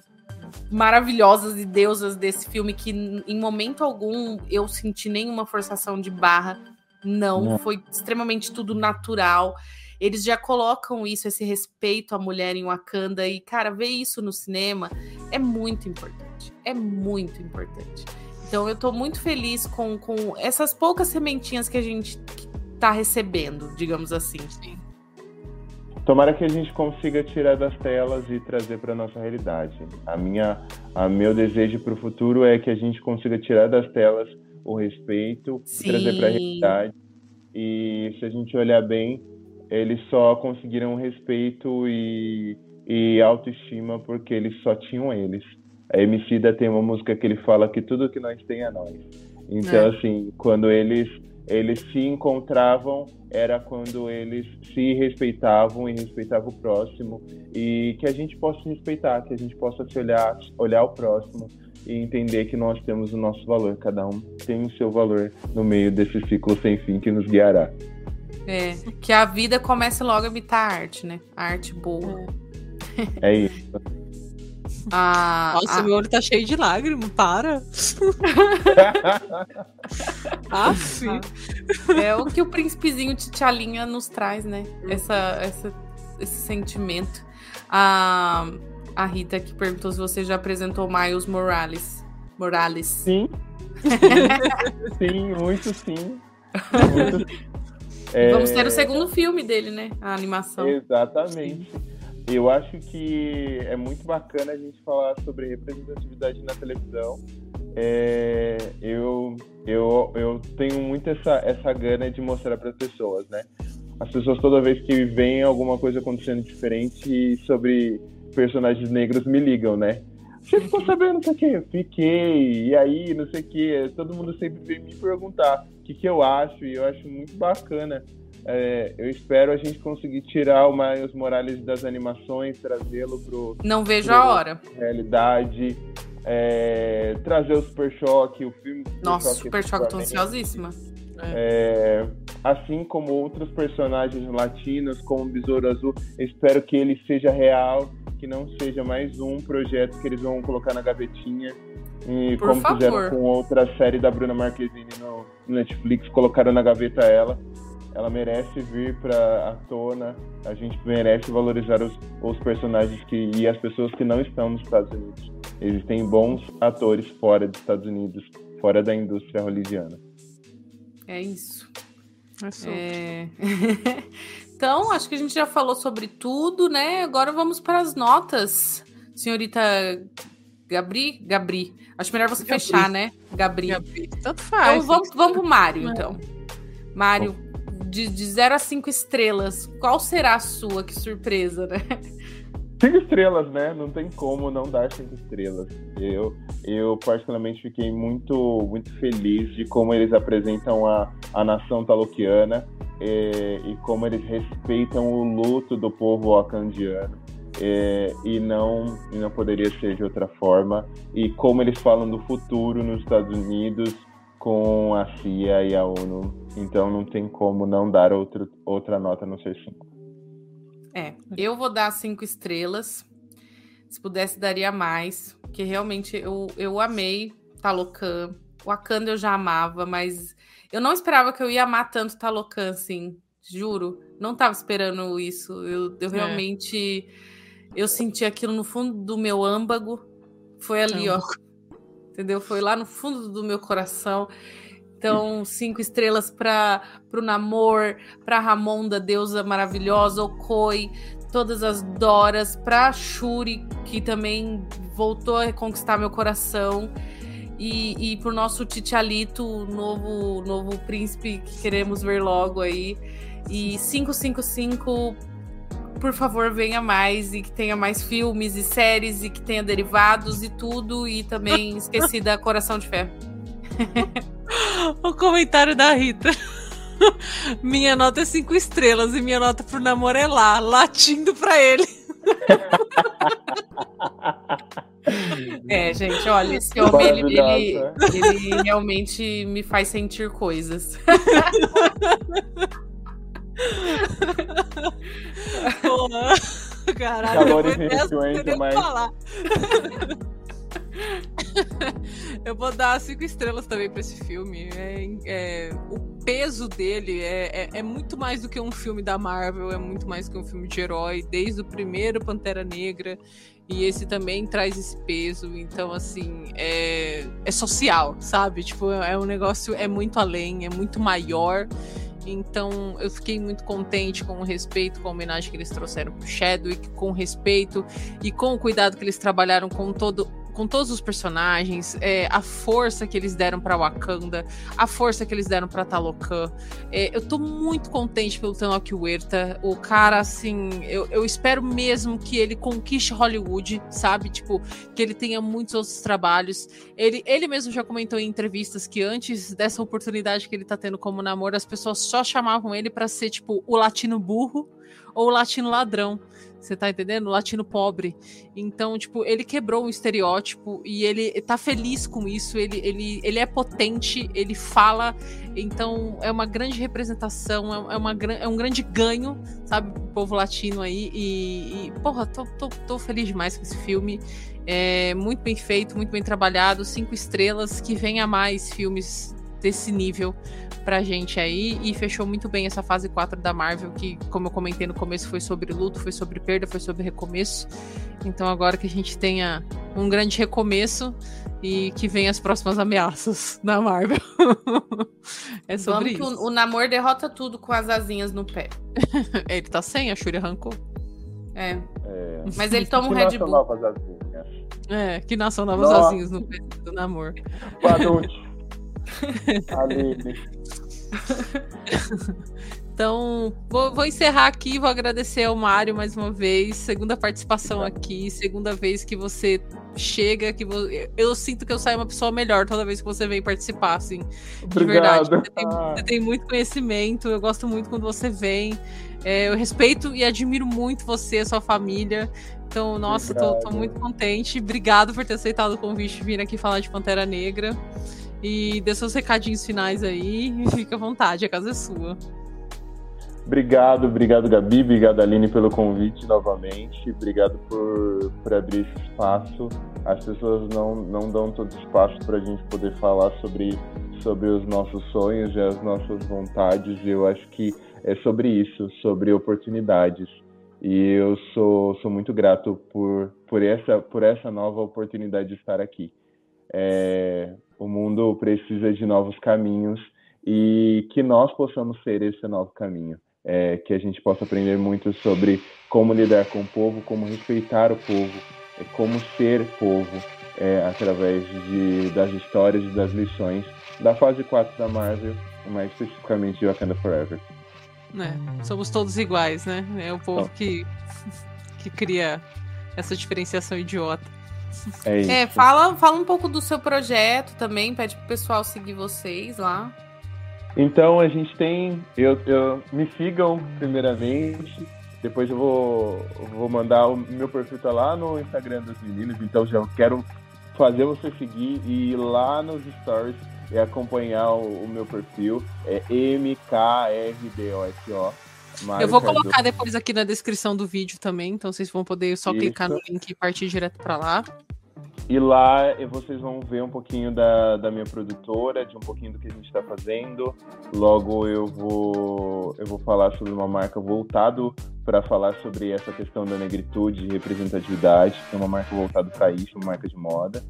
maravilhosas e deusas desse filme que em momento algum eu senti nenhuma forçação de barra. Não, Não. foi extremamente tudo natural. Eles já colocam isso, esse respeito à mulher em Wakanda e cara, ver isso no cinema é muito importante. É muito importante. Então eu tô muito feliz com, com essas poucas sementinhas que a gente tá recebendo, digamos assim. Sim. Tomara que a gente consiga tirar das telas e trazer para nossa realidade. A minha, a meu desejo para o futuro é que a gente consiga tirar das telas o respeito, Sim. trazer para a realidade. E se a gente olhar bem, eles só conseguiram respeito e, e autoestima porque eles só tinham eles. A Emicida tem uma música que ele fala que tudo que nós tem é nós. Então, é. assim, quando eles eles se encontravam era quando eles se respeitavam e respeitavam o próximo e que a gente possa se respeitar, que a gente possa se olhar, olhar o próximo e entender que nós temos o nosso valor, cada um tem o seu valor no meio desse ciclo sem fim que nos guiará. É, que a vida comece logo a imitar a arte, né? A arte boa. É isso. A, Nossa, a... meu olho tá cheio de lágrimas, para. Aff. É o que o príncipezinho Tchalinha nos traz, né? Essa, essa, esse sentimento. A, a Rita que perguntou se você já apresentou Miles Morales. Morales. Sim. sim, muito sim. Muito. É... Vamos ter o segundo filme dele, né? A animação. Exatamente. Eu acho que é muito bacana a gente falar sobre representatividade na televisão. É, eu, eu, eu tenho muito essa, essa gana de mostrar para as pessoas, né? As pessoas toda vez que veem alguma coisa acontecendo diferente sobre personagens negros me ligam, né? Você ficou sabendo o que? Fiquei, e aí, não sei o que. Todo mundo sempre vem me perguntar o que, que eu acho, e eu acho muito bacana é, eu espero a gente conseguir tirar o Miles Morales das animações, trazê-lo pro. Não vejo pro a hora. Realidade. É, trazer o Super Choque, o filme. Super Nossa, Choque, Super Choque, tô ansiosíssima. É, assim como outros personagens latinos, como o Besouro Azul, espero que ele seja real, que não seja mais um projeto que eles vão colocar na gavetinha. E Por como favor. fizeram com outra série da Bruna Marquezine no Netflix, colocaram na gaveta ela ela merece vir para a tona, a gente merece valorizar os, os personagens que, e as pessoas que não estão nos Estados Unidos. Existem bons atores fora dos Estados Unidos, fora da indústria hollywoodiana. É isso. É, é... então, acho que a gente já falou sobre tudo, né? Agora vamos para as notas. Senhorita Gabri? Gabri. Acho melhor você Gabri. fechar, né? Gabri. Gabri. Tanto faz. Então vamos, vamos pro Mário, então. Mário, de, de 0 a 5 estrelas, qual será a sua? Que surpresa, né? Cinco estrelas, né? Não tem como não dar cinco estrelas. Eu, eu particularmente fiquei muito, muito feliz de como eles apresentam a, a nação taloquiana e, eh, e como eles respeitam o luto do povo wakandiano. É, e não e não poderia ser de outra forma e como eles falam do futuro nos Estados Unidos com a CIA e a ONU. Então não tem como não dar outro, outra nota no ser 5 é eu vou dar cinco estrelas. Se pudesse daria mais porque realmente eu, eu amei Talocan. Wakanda eu já amava mas eu não esperava que eu ia amar tanto Talocan assim juro. Não estava esperando isso. Eu, eu é. realmente eu senti aquilo no fundo do meu âmbago. Foi ali, ó. Entendeu? Foi lá no fundo do meu coração. Então, cinco estrelas para o Namor, para Ramonda, deusa maravilhosa, Okoi, todas as Doras, para Shuri, que também voltou a reconquistar meu coração. E, e pro nosso Titialito, novo, novo príncipe que queremos ver logo aí. E 555 por favor, venha mais e que tenha mais filmes e séries e que tenha derivados e tudo. E também esqueci da Coração de Ferro. o comentário da Rita. Minha nota é cinco estrelas e minha nota pro namoro é lá, latindo pra ele. É, gente, olha, esse homem, ele, ele, ele realmente me faz sentir coisas. Porra. Caralho, influente, mas... falar. eu vou dar cinco estrelas também para esse filme. É, é, o peso dele é, é, é, muito mais do que um filme da Marvel, é muito mais que um filme de herói, desde o primeiro Pantera Negra. E esse também traz esse peso. Então, assim, é, é social, sabe? Tipo, é um negócio, é muito além, é muito maior. Então eu fiquei muito contente com o respeito, com a homenagem que eles trouxeram pro Chadwick, com o respeito e com o cuidado que eles trabalharam com todo com todos os personagens, é, a força que eles deram para Wakanda, a força que eles deram para Talocan. É, eu tô muito contente pelo Tanok Huerta. O cara, assim, eu, eu espero mesmo que ele conquiste Hollywood, sabe? Tipo, que ele tenha muitos outros trabalhos. Ele, ele mesmo já comentou em entrevistas que antes dessa oportunidade que ele tá tendo como namoro, as pessoas só chamavam ele para ser, tipo, o latino burro ou o latino ladrão. Você tá entendendo? Latino pobre. Então, tipo, ele quebrou um estereótipo e ele tá feliz com isso. Ele, ele, ele é potente, ele fala. Então, é uma grande representação, é, é uma, é um grande ganho, sabe, pro povo latino aí. E, e porra, tô, tô, tô feliz demais com esse filme. É muito bem feito, muito bem trabalhado. Cinco estrelas. Que venha mais filmes desse nível pra gente aí e fechou muito bem essa fase 4 da Marvel, que, como eu comentei no começo, foi sobre luto, foi sobre perda, foi sobre recomeço. Então agora que a gente tenha um grande recomeço e que venha as próximas ameaças da Marvel. é sobre Vamos isso. o, o namoro derrota tudo com as asinhas no pé. ele tá sem, a Shuri arrancou. É. é. Mas ele toma um Red Bull. Novas asinhas. É, que nascem novas Nossa. asinhas no pé do namoro. Aline. Então, vou, vou, encerrar aqui, vou agradecer ao Mário mais uma vez, segunda participação aqui, segunda vez que você chega, que eu sinto que eu saio uma pessoa melhor toda vez que você vem participar, assim, de verdade. Você tem, você tem, muito conhecimento, eu gosto muito quando você vem, é, eu respeito e admiro muito você, a sua família, então, nossa, tô, tô, muito contente, obrigado por ter aceitado o convite de vir aqui falar de Pantera Negra. E dê seus recadinhos finais aí e fica à vontade, a casa é sua. Obrigado, obrigado Gabi, obrigado Aline pelo convite novamente, obrigado por, por abrir esse espaço. As pessoas não, não dão todo espaço para a gente poder falar sobre, sobre os nossos sonhos e as nossas vontades. Eu acho que é sobre isso, sobre oportunidades. E eu sou, sou muito grato por, por, essa, por essa nova oportunidade de estar aqui. É, o mundo precisa de novos caminhos e que nós possamos ser esse novo caminho. É, que a gente possa aprender muito sobre como lidar com o povo, como respeitar o povo, é, como ser povo, é, através de, das histórias e das lições da fase 4 da Marvel, mais especificamente de Wakanda Forever. É, somos todos iguais, né? É o povo que, que cria essa diferenciação idiota. É, isso. é fala, fala um pouco do seu projeto também, pede pro pessoal seguir vocês lá. Então a gente tem. Eu, eu me sigam primeiramente. Depois eu vou, vou mandar o meu perfil tá lá no Instagram das meninas, então já quero fazer você seguir e ir lá nos stories e acompanhar o, o meu perfil. É MKRDOSO. Eu vou colocar depois aqui na descrição do vídeo também, então vocês vão poder só Isso. clicar no link e partir direto para lá. E lá vocês vão ver um pouquinho da, da minha produtora, de um pouquinho do que a gente está fazendo. Logo eu vou eu vou falar sobre uma marca voltado para falar sobre essa questão da negritude e representatividade, que é uma marca voltada para isso, uma marca de moda.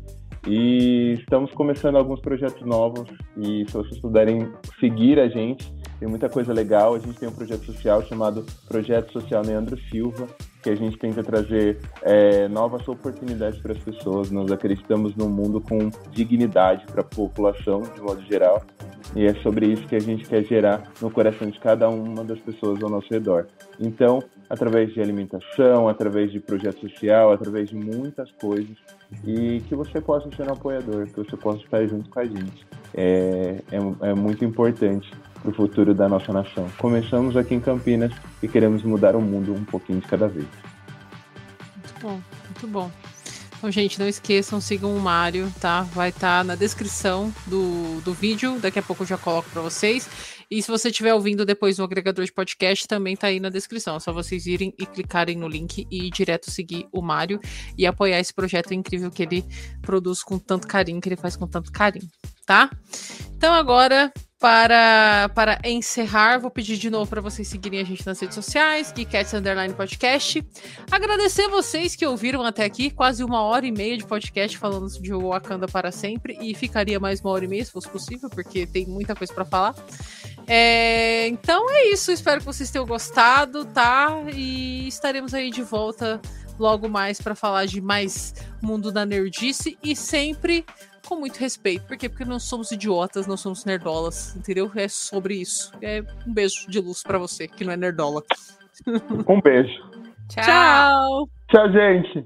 E estamos começando alguns projetos novos e se vocês puderem seguir a gente, tem muita coisa legal. A gente tem um projeto social chamado Projeto Social Leandro Silva, que a gente tenta trazer é, novas oportunidades para as pessoas. Nós acreditamos num mundo com dignidade para a população, de modo geral. E é sobre isso que a gente quer gerar no coração de cada uma das pessoas ao nosso redor. Então, através de alimentação, através de projeto social, através de muitas coisas, e que você possa ser um apoiador, que você possa estar junto com a gente. É, é, é muito importante para o futuro da nossa nação. Começamos aqui em Campinas e queremos mudar o mundo um pouquinho de cada vez. Muito bom, muito bom. Então, gente, não esqueçam, sigam o Mário, tá? Vai estar tá na descrição do, do vídeo. Daqui a pouco eu já coloco para vocês. E se você estiver ouvindo depois no agregador de podcast, também tá aí na descrição. É só vocês irem e clicarem no link e ir direto seguir o Mário e apoiar esse projeto incrível que ele produz com tanto carinho, que ele faz com tanto carinho, tá? Então agora para, para encerrar, vou pedir de novo para vocês seguirem a gente nas redes sociais, Geekettes Underline Podcast. Agradecer vocês que ouviram até aqui, quase uma hora e meia de podcast falando de Wakanda para sempre, e ficaria mais uma hora e meia se fosse possível, porque tem muita coisa para falar. É, então é isso, espero que vocês tenham gostado, tá? E estaremos aí de volta logo mais para falar de mais mundo da nerdice e sempre com muito respeito. Por quê? Porque não somos idiotas, não somos nerdolas, entendeu? É sobre isso. É um beijo de luz para você, que não é nerdola. Um beijo. Tchau. Tchau, gente.